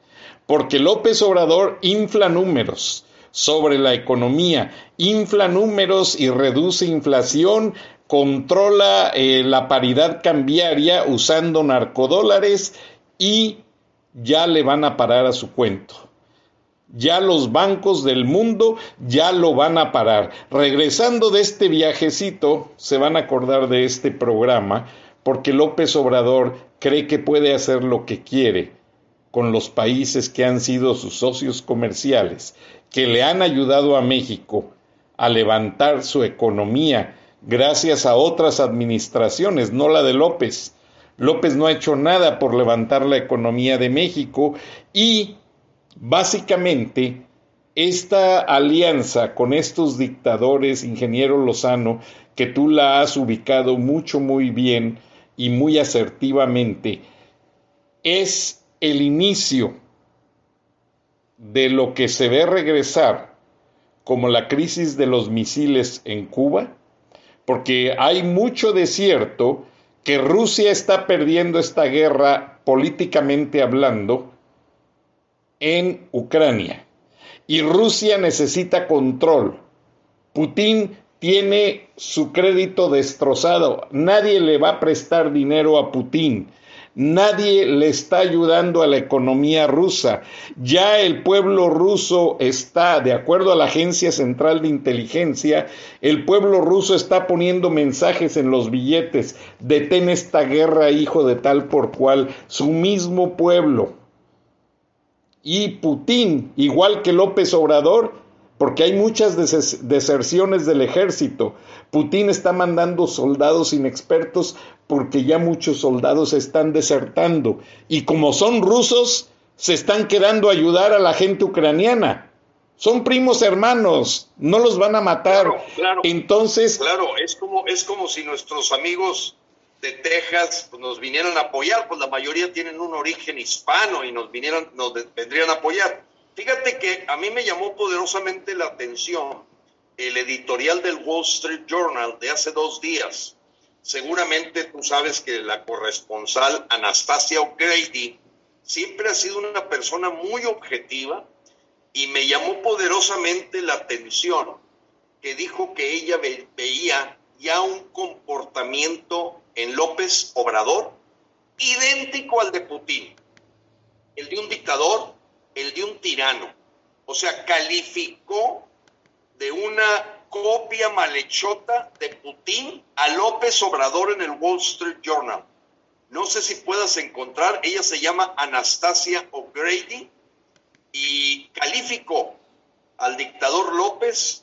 porque López Obrador infla números sobre la economía, infla números y reduce inflación, controla eh, la paridad cambiaria usando narcodólares y ya le van a parar a su cuento. Ya los bancos del mundo ya lo van a parar. Regresando de este viajecito, se van a acordar de este programa porque López Obrador cree que puede hacer lo que quiere con los países que han sido sus socios comerciales, que le han ayudado a México a levantar su economía, gracias a otras administraciones, no la de López. López no ha hecho nada por levantar la economía de México y básicamente esta alianza con estos dictadores, ingeniero Lozano, que tú la has ubicado mucho, muy bien y muy asertivamente, es el inicio de lo que se ve regresar como la crisis de los misiles en Cuba, porque hay mucho de cierto que Rusia está perdiendo esta guerra políticamente hablando en Ucrania y Rusia necesita control. Putin tiene su crédito destrozado, nadie le va a prestar dinero a Putin. Nadie le está ayudando a la economía rusa. Ya el pueblo ruso está, de acuerdo a la Agencia Central de Inteligencia, el pueblo ruso está poniendo mensajes en los billetes. Detén esta guerra, hijo de tal por cual. Su mismo pueblo. Y Putin, igual que López Obrador, porque hay muchas deserciones del ejército. Putin está mandando soldados inexpertos porque ya muchos soldados están desertando y como son rusos, se están quedando a ayudar a la gente ucraniana. Son primos hermanos, no los van a matar. Claro, Entonces, claro, es como es como si nuestros amigos de Texas pues, nos vinieran a apoyar, pues la mayoría tienen un origen hispano y nos vinieran nos vendrían a apoyar. Fíjate que a mí me llamó poderosamente la atención el editorial del Wall Street Journal de hace dos días. Seguramente tú sabes que la corresponsal Anastasia O'Grady siempre ha sido una persona muy objetiva y me llamó poderosamente la atención que dijo que ella veía ya un comportamiento en López Obrador idéntico al de Putin, el de un dictador el de un tirano. O sea, calificó de una copia malhechota de Putin a López Obrador en el Wall Street Journal. No sé si puedas encontrar, ella se llama Anastasia O'Grady y calificó al dictador López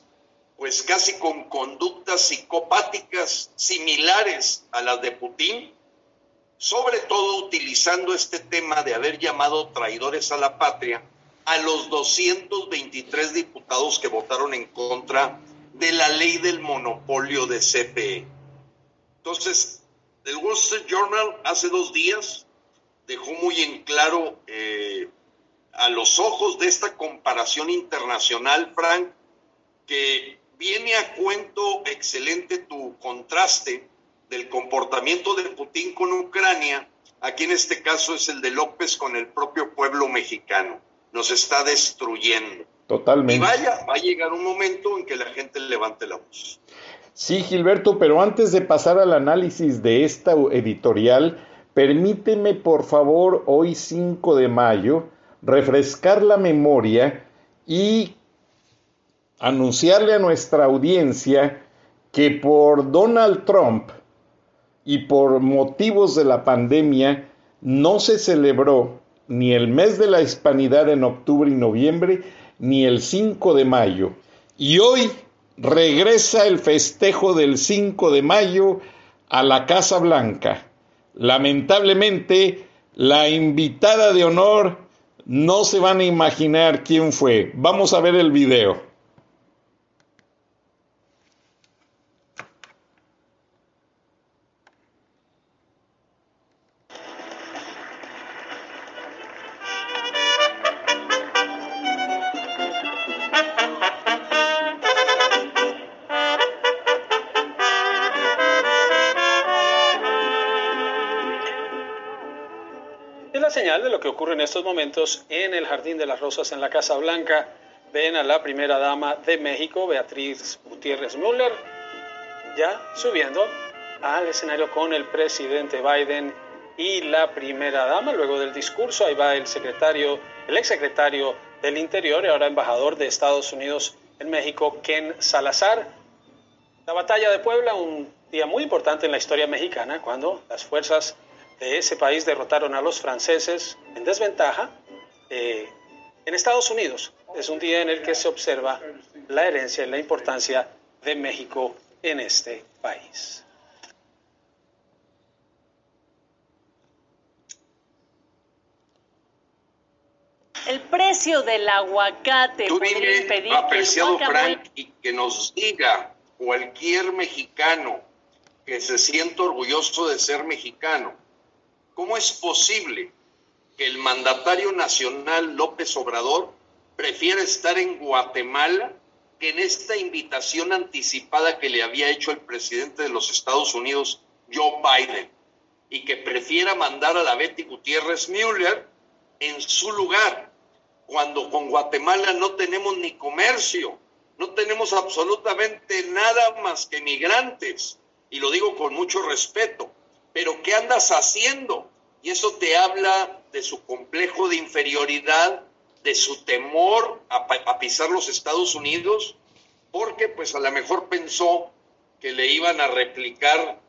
pues casi con conductas psicopáticas similares a las de Putin sobre todo utilizando este tema de haber llamado traidores a la patria a los 223 diputados que votaron en contra de la ley del monopolio de CPE. Entonces, el Wall Street Journal hace dos días dejó muy en claro eh, a los ojos de esta comparación internacional, Frank, que viene a cuento excelente tu contraste del comportamiento de Putin con Ucrania, aquí en este caso es el de López con el propio pueblo mexicano. Nos está destruyendo. Totalmente. Y vaya, va a llegar un momento en que la gente levante la voz. Sí, Gilberto, pero antes de pasar al análisis de esta editorial, permíteme por favor hoy 5 de mayo refrescar la memoria y anunciarle a nuestra audiencia que por Donald Trump y por motivos de la pandemia no se celebró ni el mes de la hispanidad en octubre y noviembre, ni el 5 de mayo. Y hoy regresa el festejo del 5 de mayo a la Casa Blanca. Lamentablemente, la invitada de honor no se van a imaginar quién fue. Vamos a ver el video. De lo que ocurre en estos momentos en el Jardín de las Rosas en la Casa Blanca. Ven a la primera dama de México, Beatriz Gutiérrez Müller, ya subiendo al escenario con el presidente Biden y la primera dama. Luego del discurso, ahí va el secretario, el exsecretario del Interior y ahora embajador de Estados Unidos en México, Ken Salazar. La batalla de Puebla, un día muy importante en la historia mexicana, cuando las fuerzas de ese país derrotaron a los franceses en desventaja. Eh, en Estados Unidos es un día en el que se observa la herencia y la importancia de México en este país. El precio del aguacate Tú dime, apreciado Frank, y que nos diga cualquier mexicano que se sienta orgulloso de ser mexicano, ¿cómo es posible que el mandatario nacional López Obrador prefiere estar en Guatemala que en esta invitación anticipada que le había hecho el presidente de los Estados Unidos, Joe Biden, y que prefiera mandar a la Betty Gutiérrez Müller en su lugar, cuando con Guatemala no tenemos ni comercio, no tenemos absolutamente nada más que migrantes, y lo digo con mucho respeto, pero ¿qué andas haciendo? Y eso te habla de su complejo de inferioridad, de su temor a, pisar los Estados Unidos, porque pues a lo mejor pensó que le iban a replicar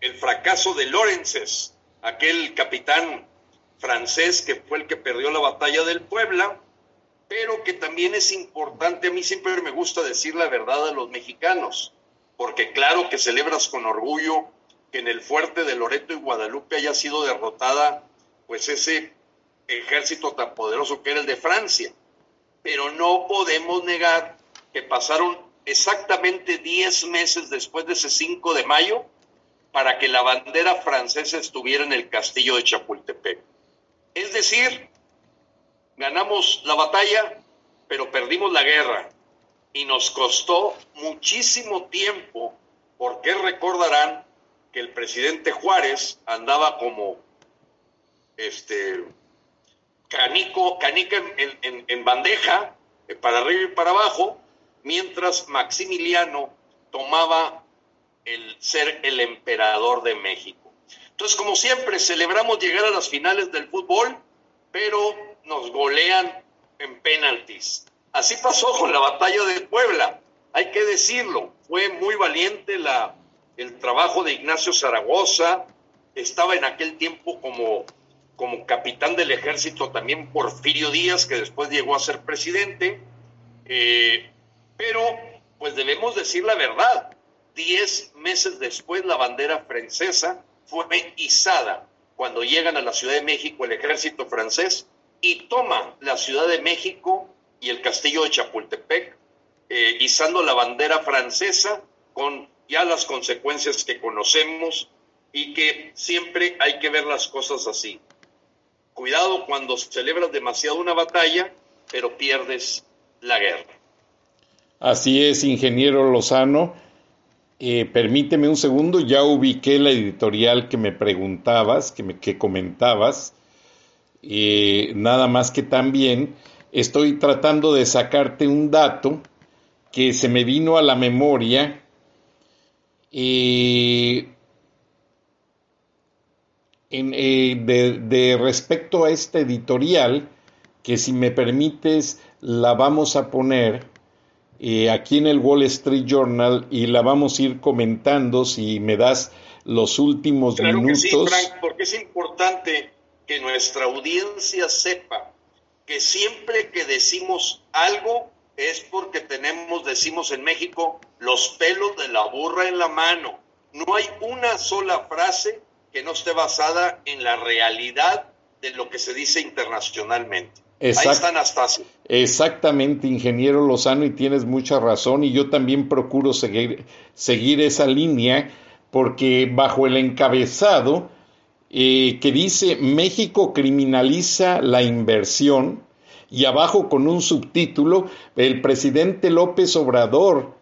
el fracaso de Lawrence, aquel capitán francés que fue el que perdió la batalla del Puebla, pero que también es importante, a mí siempre me gusta decir la verdad a los mexicanos, porque claro que celebras con orgullo que en el fuerte de Loreto y Guadalupe haya sido derrotada pues ese ejército tan poderoso que era el de Francia. Pero no podemos negar que pasaron exactamente 10 meses después de ese 5 de mayo para que la bandera francesa estuviera en el castillo de Chapultepec. Es decir, ganamos la batalla, pero perdimos la guerra y nos costó muchísimo tiempo, porque recordarán que el presidente Juárez andaba como este canico, canica en, bandeja, eh, para arriba y para abajo, mientras Maximiliano tomaba el ser el emperador de México. Entonces, como siempre, celebramos llegar a las finales del fútbol, pero nos golean en penaltis. Así pasó con la batalla de Puebla, hay que decirlo, fue muy valiente la, el trabajo de Ignacio Zaragoza, estaba en aquel tiempo como, como capitán del ejército también Porfirio Díaz, que después llegó a ser presidente, eh, pero pues debemos decir la verdad, diez meses después la bandera francesa fue izada cuando llegan a la Ciudad de México el ejército francés y toma la Ciudad de México y el castillo de Chapultepec, eh, izando la bandera francesa con ya las consecuencias que conocemos y que siempre hay que ver las cosas así. Cuidado cuando celebras demasiado una batalla, pero pierdes la guerra. Así es, ingeniero Lozano. Eh, permíteme un segundo, ya ubiqué la editorial que me preguntabas, que, me, que comentabas. Eh, nada más que también estoy tratando de sacarte un dato que se me vino a la memoria eh, de, respecto a este editorial, que si me permites la vamos a poner eh, aquí en el Wall Street Journal y la vamos a ir comentando si me das los últimos minutos. porque es importante que nuestra audiencia sepa que siempre que decimos algo es porque tenemos, decimos en México, los pelos de la burra en la mano. No hay una sola frase que no esté basada en la realidad de lo que se dice internacionalmente. Ahí está Anastasio. Exactamente, ingeniero Lozano, y tienes mucha razón, y yo también procuro seguir, seguir esa línea, porque bajo el encabezado eh, que dice México criminaliza la inversión y abajo con un subtítulo, el presidente López Obrador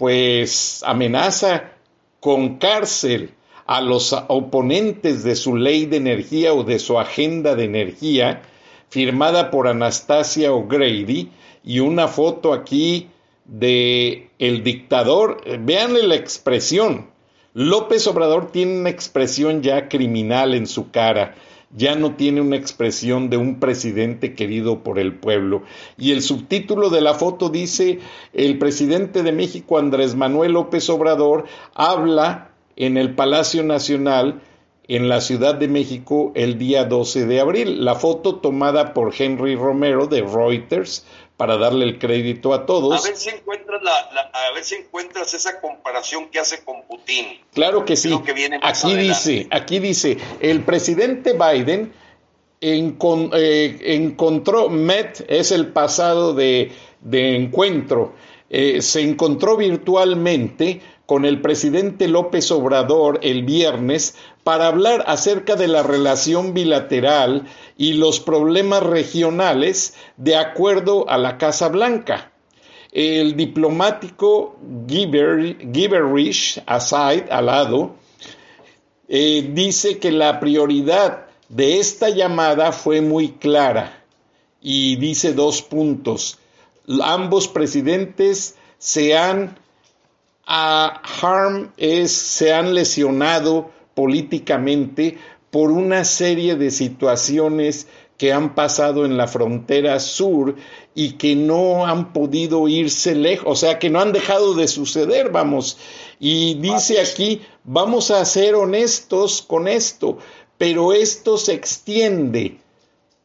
pues amenaza con cárcel a los oponentes de su ley de energía o de su agenda de energía, firmada por Anastasia O'Grady, y una foto aquí de el dictador. Veanle la expresión, López Obrador tiene una expresión ya criminal en su cara, ya no tiene una expresión de un presidente querido por el pueblo. Y el subtítulo de la foto dice, el presidente de México, Andrés Manuel López Obrador, habla en el Palacio Nacional en la Ciudad de México el día 12 de abril. La foto tomada por Henry Romero de Reuters para darle el crédito a todos. A ver si encuentras, la, a ver si encuentras esa comparación que hace con Putin. Claro que sí. aquí dice, aquí dice, el presidente Biden eh, encontró, met es el pasado de, encuentro, eh, se encontró virtualmente con el presidente López Obrador el viernes para hablar acerca de la relación gilateral y los problemas regionales de acuerdo a la Casa Blanca. El diplomático Giverich, aside, al lado, eh, dice que la prioridad de esta llamada fue muy clara y dice dos puntos. Ambos presidentes se han a harm es, se han lesionado políticamente por una serie de situaciones que han pasado en la frontera sur y que no han podido irse lejos, o sea, que no han dejado de suceder, vamos. Y dice aquí, vamos a ser honestos con esto, pero esto se extiende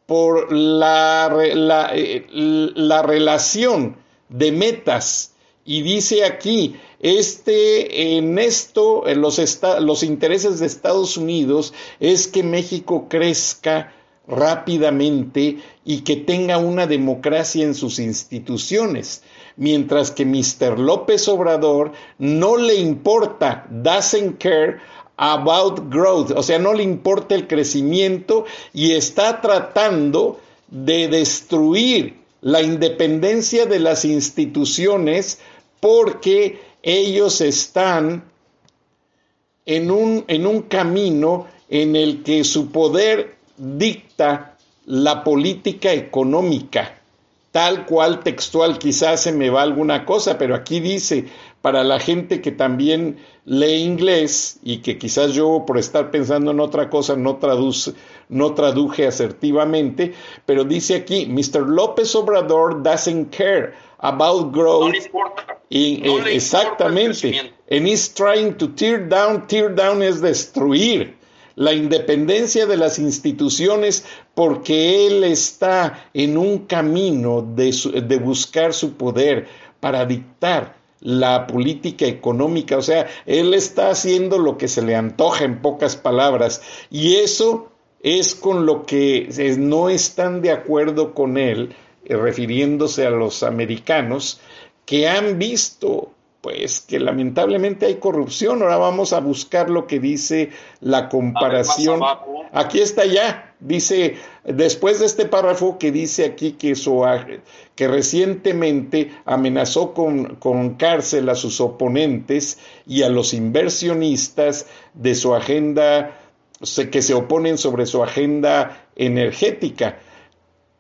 por la, la, eh, la relación de metas. Y dice aquí, este, en esto, los, los intereses de Estados Unidos es que México crezca rápidamente y que tenga una democracia en sus instituciones, mientras que Mr. López Obrador no le importa, doesn't care about growth, o sea, no le importa el crecimiento y está tratando de destruir la independencia de las instituciones porque ellos están en un, en un camino en el que su poder dicta la política económica, tal cual textual, quizás se me va alguna cosa, pero aquí dice, para la gente que también lee inglés y que quizás yo por estar pensando en otra cosa no, traduce, no traduje asertivamente, pero dice aquí, Mr. López Obrador doesn't care about growth. No exactamente. And he's trying to tear down, tear down es destruir la independencia de las instituciones porque él está en un camino de, de buscar su poder para dictar la política económica, o sea, él está haciendo lo que se le antoja en pocas palabras, y eso es con lo que no están de acuerdo con él, eh, refiriéndose a los americanos, que han visto pues que lamentablemente hay corrupción. Ahora vamos a buscar lo que dice la comparación. Aquí está ya, dice, después de este párrafo que dice aquí que, su, que recientemente amenazó con, con cárcel a sus oponentes y a los inversionistas de su agenda, que se oponen sobre su agenda energética.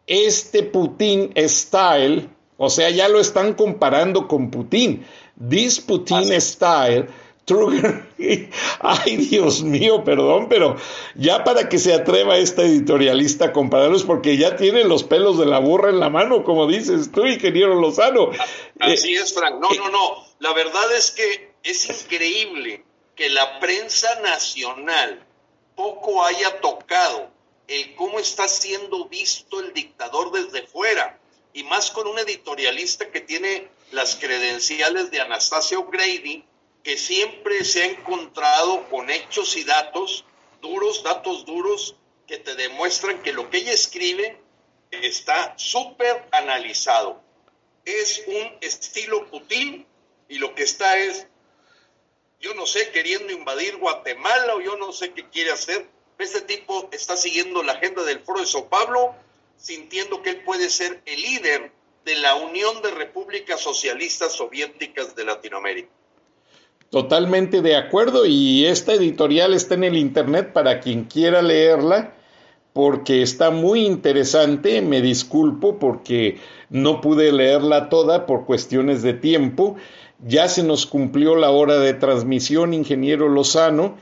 Este Putin style, o sea, ya lo están comparando con Putin This Putin style Truger, ay Dios mío, perdón, pero ya para que se atreva esta editorialista a compararlos, porque ya tiene los pelos de la burra en la mano, como dices tú, ingeniero Lozano. Así es, Frank. No, no, no. La verdad es que es increíble que la prensa nacional poco haya tocado el cómo está siendo visto el dictador desde fuera, y más con un editorialista que tiene las credenciales de Anastasia O'Grady, que siempre se ha encontrado con hechos y datos duros, datos duros, que te demuestran que lo que ella escribe está súper analizado. Es un estilo Putin y lo que está es, yo no sé, queriendo invadir Guatemala o yo no sé qué quiere hacer. Este tipo está siguiendo la agenda del Foro de Sao Pablo, sintiendo que él puede ser el líder de la Unión de Repúblicas Socialistas Soviéticas de Latinoamérica. Totalmente de acuerdo y esta editorial está en el Internet para quien quiera leerla porque está muy interesante, me disculpo porque no pude leerla toda por cuestiones de tiempo, ya se nos cumplió la hora de transmisión, ingeniero Lozano,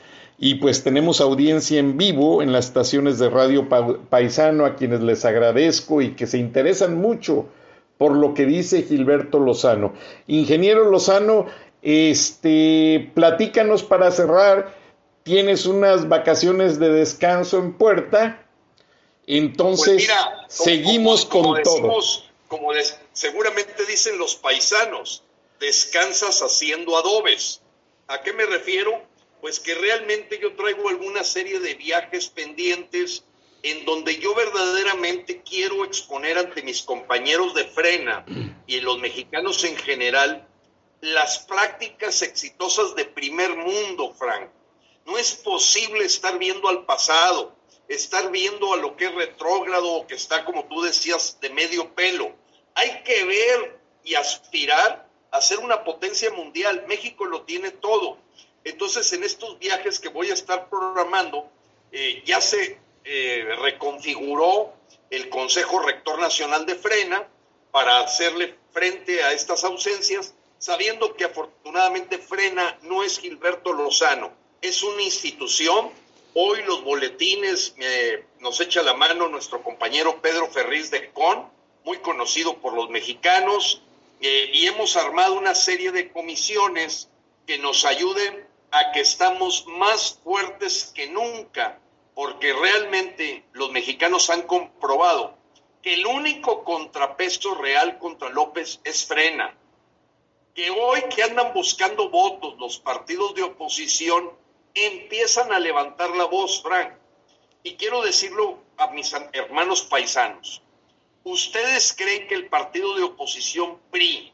y pues tenemos audiencia en vivo en las estaciones de Radio Paisano a quienes les agradezco y que se interesan mucho por lo que dice Gilberto Lozano. Ingeniero Lozano, este, platícanos para cerrar, tienes unas vacaciones de descanso en puerta, entonces pues seguimos con todo. Como seguramente dicen los paisanos, descansas haciendo adobes. ¿A qué me refiero? Pues que realmente yo traigo alguna serie de viajes pendientes en donde yo verdaderamente quiero exponer ante mis compañeros de frena y los mexicanos en general las prácticas exitosas de primer mundo, Frank. No es posible estar viendo al pasado, estar viendo a lo que es retrógrado o que está, como tú decías, de medio pelo. Hay que ver y aspirar a ser una potencia mundial. México lo tiene todo. Entonces, en estos viajes que voy a estar programando, eh, ya se eh, reconfiguró el Consejo Rector Nacional de Frena para hacerle frente a estas ausencias, sabiendo que afortunadamente Frena no es Gilberto Lozano, es una institución. Hoy los boletines nos echa la mano nuestro compañero Pedro Ferriz de Con, muy conocido por los mexicanos, eh, y hemos armado una serie de comisiones que nos ayuden a que estamos más fuertes que nunca porque realmente los mexicanos han comprobado que el único contrapeso real contra López es frena. Que hoy que andan buscando votos los partidos de oposición empiezan a levantar la voz, Frank. Y quiero decirlo a mis hermanos paisanos. ¿Ustedes creen que el partido de oposición PRI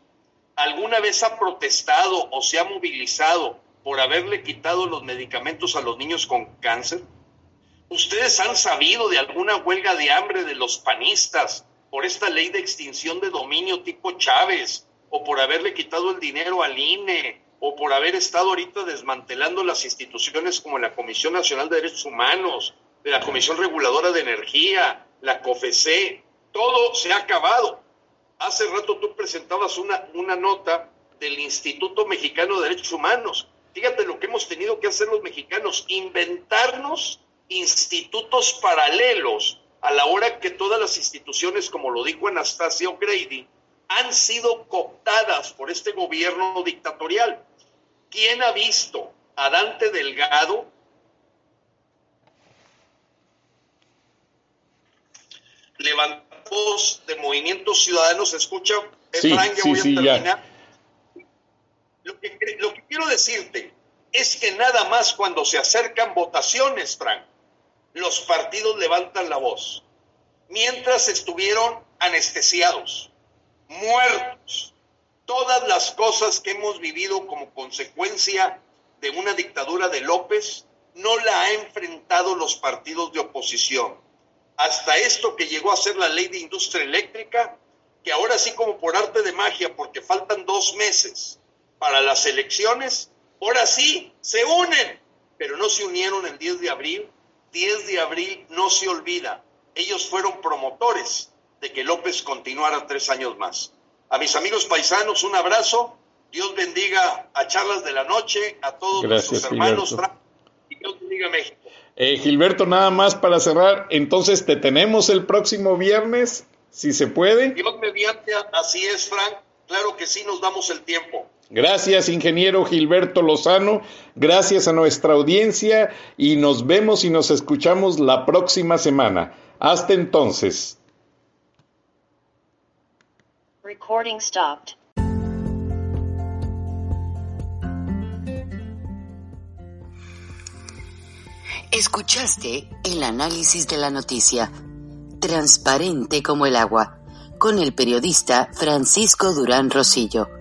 alguna vez ha protestado o se ha movilizado por haberle quitado los medicamentos a los niños con cáncer? ¿Ustedes han sabido de alguna huelga de hambre de los panistas por esta ley de extinción de dominio tipo Chávez o por haberle quitado el dinero al INE o por haber estado ahorita desmantelando las instituciones como la Comisión Nacional de Derechos Humanos, la Comisión Reguladora de Energía, la COFECE? Todo se ha acabado. Hace rato tú presentabas una, una nota del Instituto Mexicano de Derechos Humanos. Fíjate lo que hemos tenido que hacer los mexicanos, inventarnos institutos paralelos a la hora que todas las instituciones, como lo dijo Anastasia O'Grady, han sido cooptadas por este gobierno dictatorial. ¿Quién ha visto a Dante Delgado levantados de movimientos ciudadanos? ¿Escucha? Sí, sí, sí, ya. Lo que, quiero decirte es que nada más cuando se acercan votaciones, Frank, los partidos levantan la voz, mientras estuvieron anestesiados, muertos, todas las cosas que hemos vivido como consecuencia de una dictadura de López no la ha enfrentado los partidos de oposición. Hasta esto que llegó a ser la ley de industria eléctrica, que ahora sí como por arte de magia, porque faltan dos meses para las elecciones, ahora sí se unen, pero no se unieron el 10 de abril 10 de abril no se olvida. Ellos fueron promotores de que López continuara tres años más. A mis amigos paisanos, un abrazo. Dios bendiga a Charlas de la Noche, a todos nuestros hermanos. Y Dios bendiga México. Eh, Gilberto, nada más para cerrar. Entonces, te tenemos el próximo viernes, si se puede. Dios mediante, así es, Frank. Claro que sí, nos damos el tiempo. Gracias, ingeniero Gilberto Lozano. Gracias a nuestra audiencia y nos vemos y nos escuchamos la próxima semana. Hasta entonces. Recording stopped. Escuchaste el análisis de la noticia, transparente como el agua, con el periodista Francisco Durán Rosillo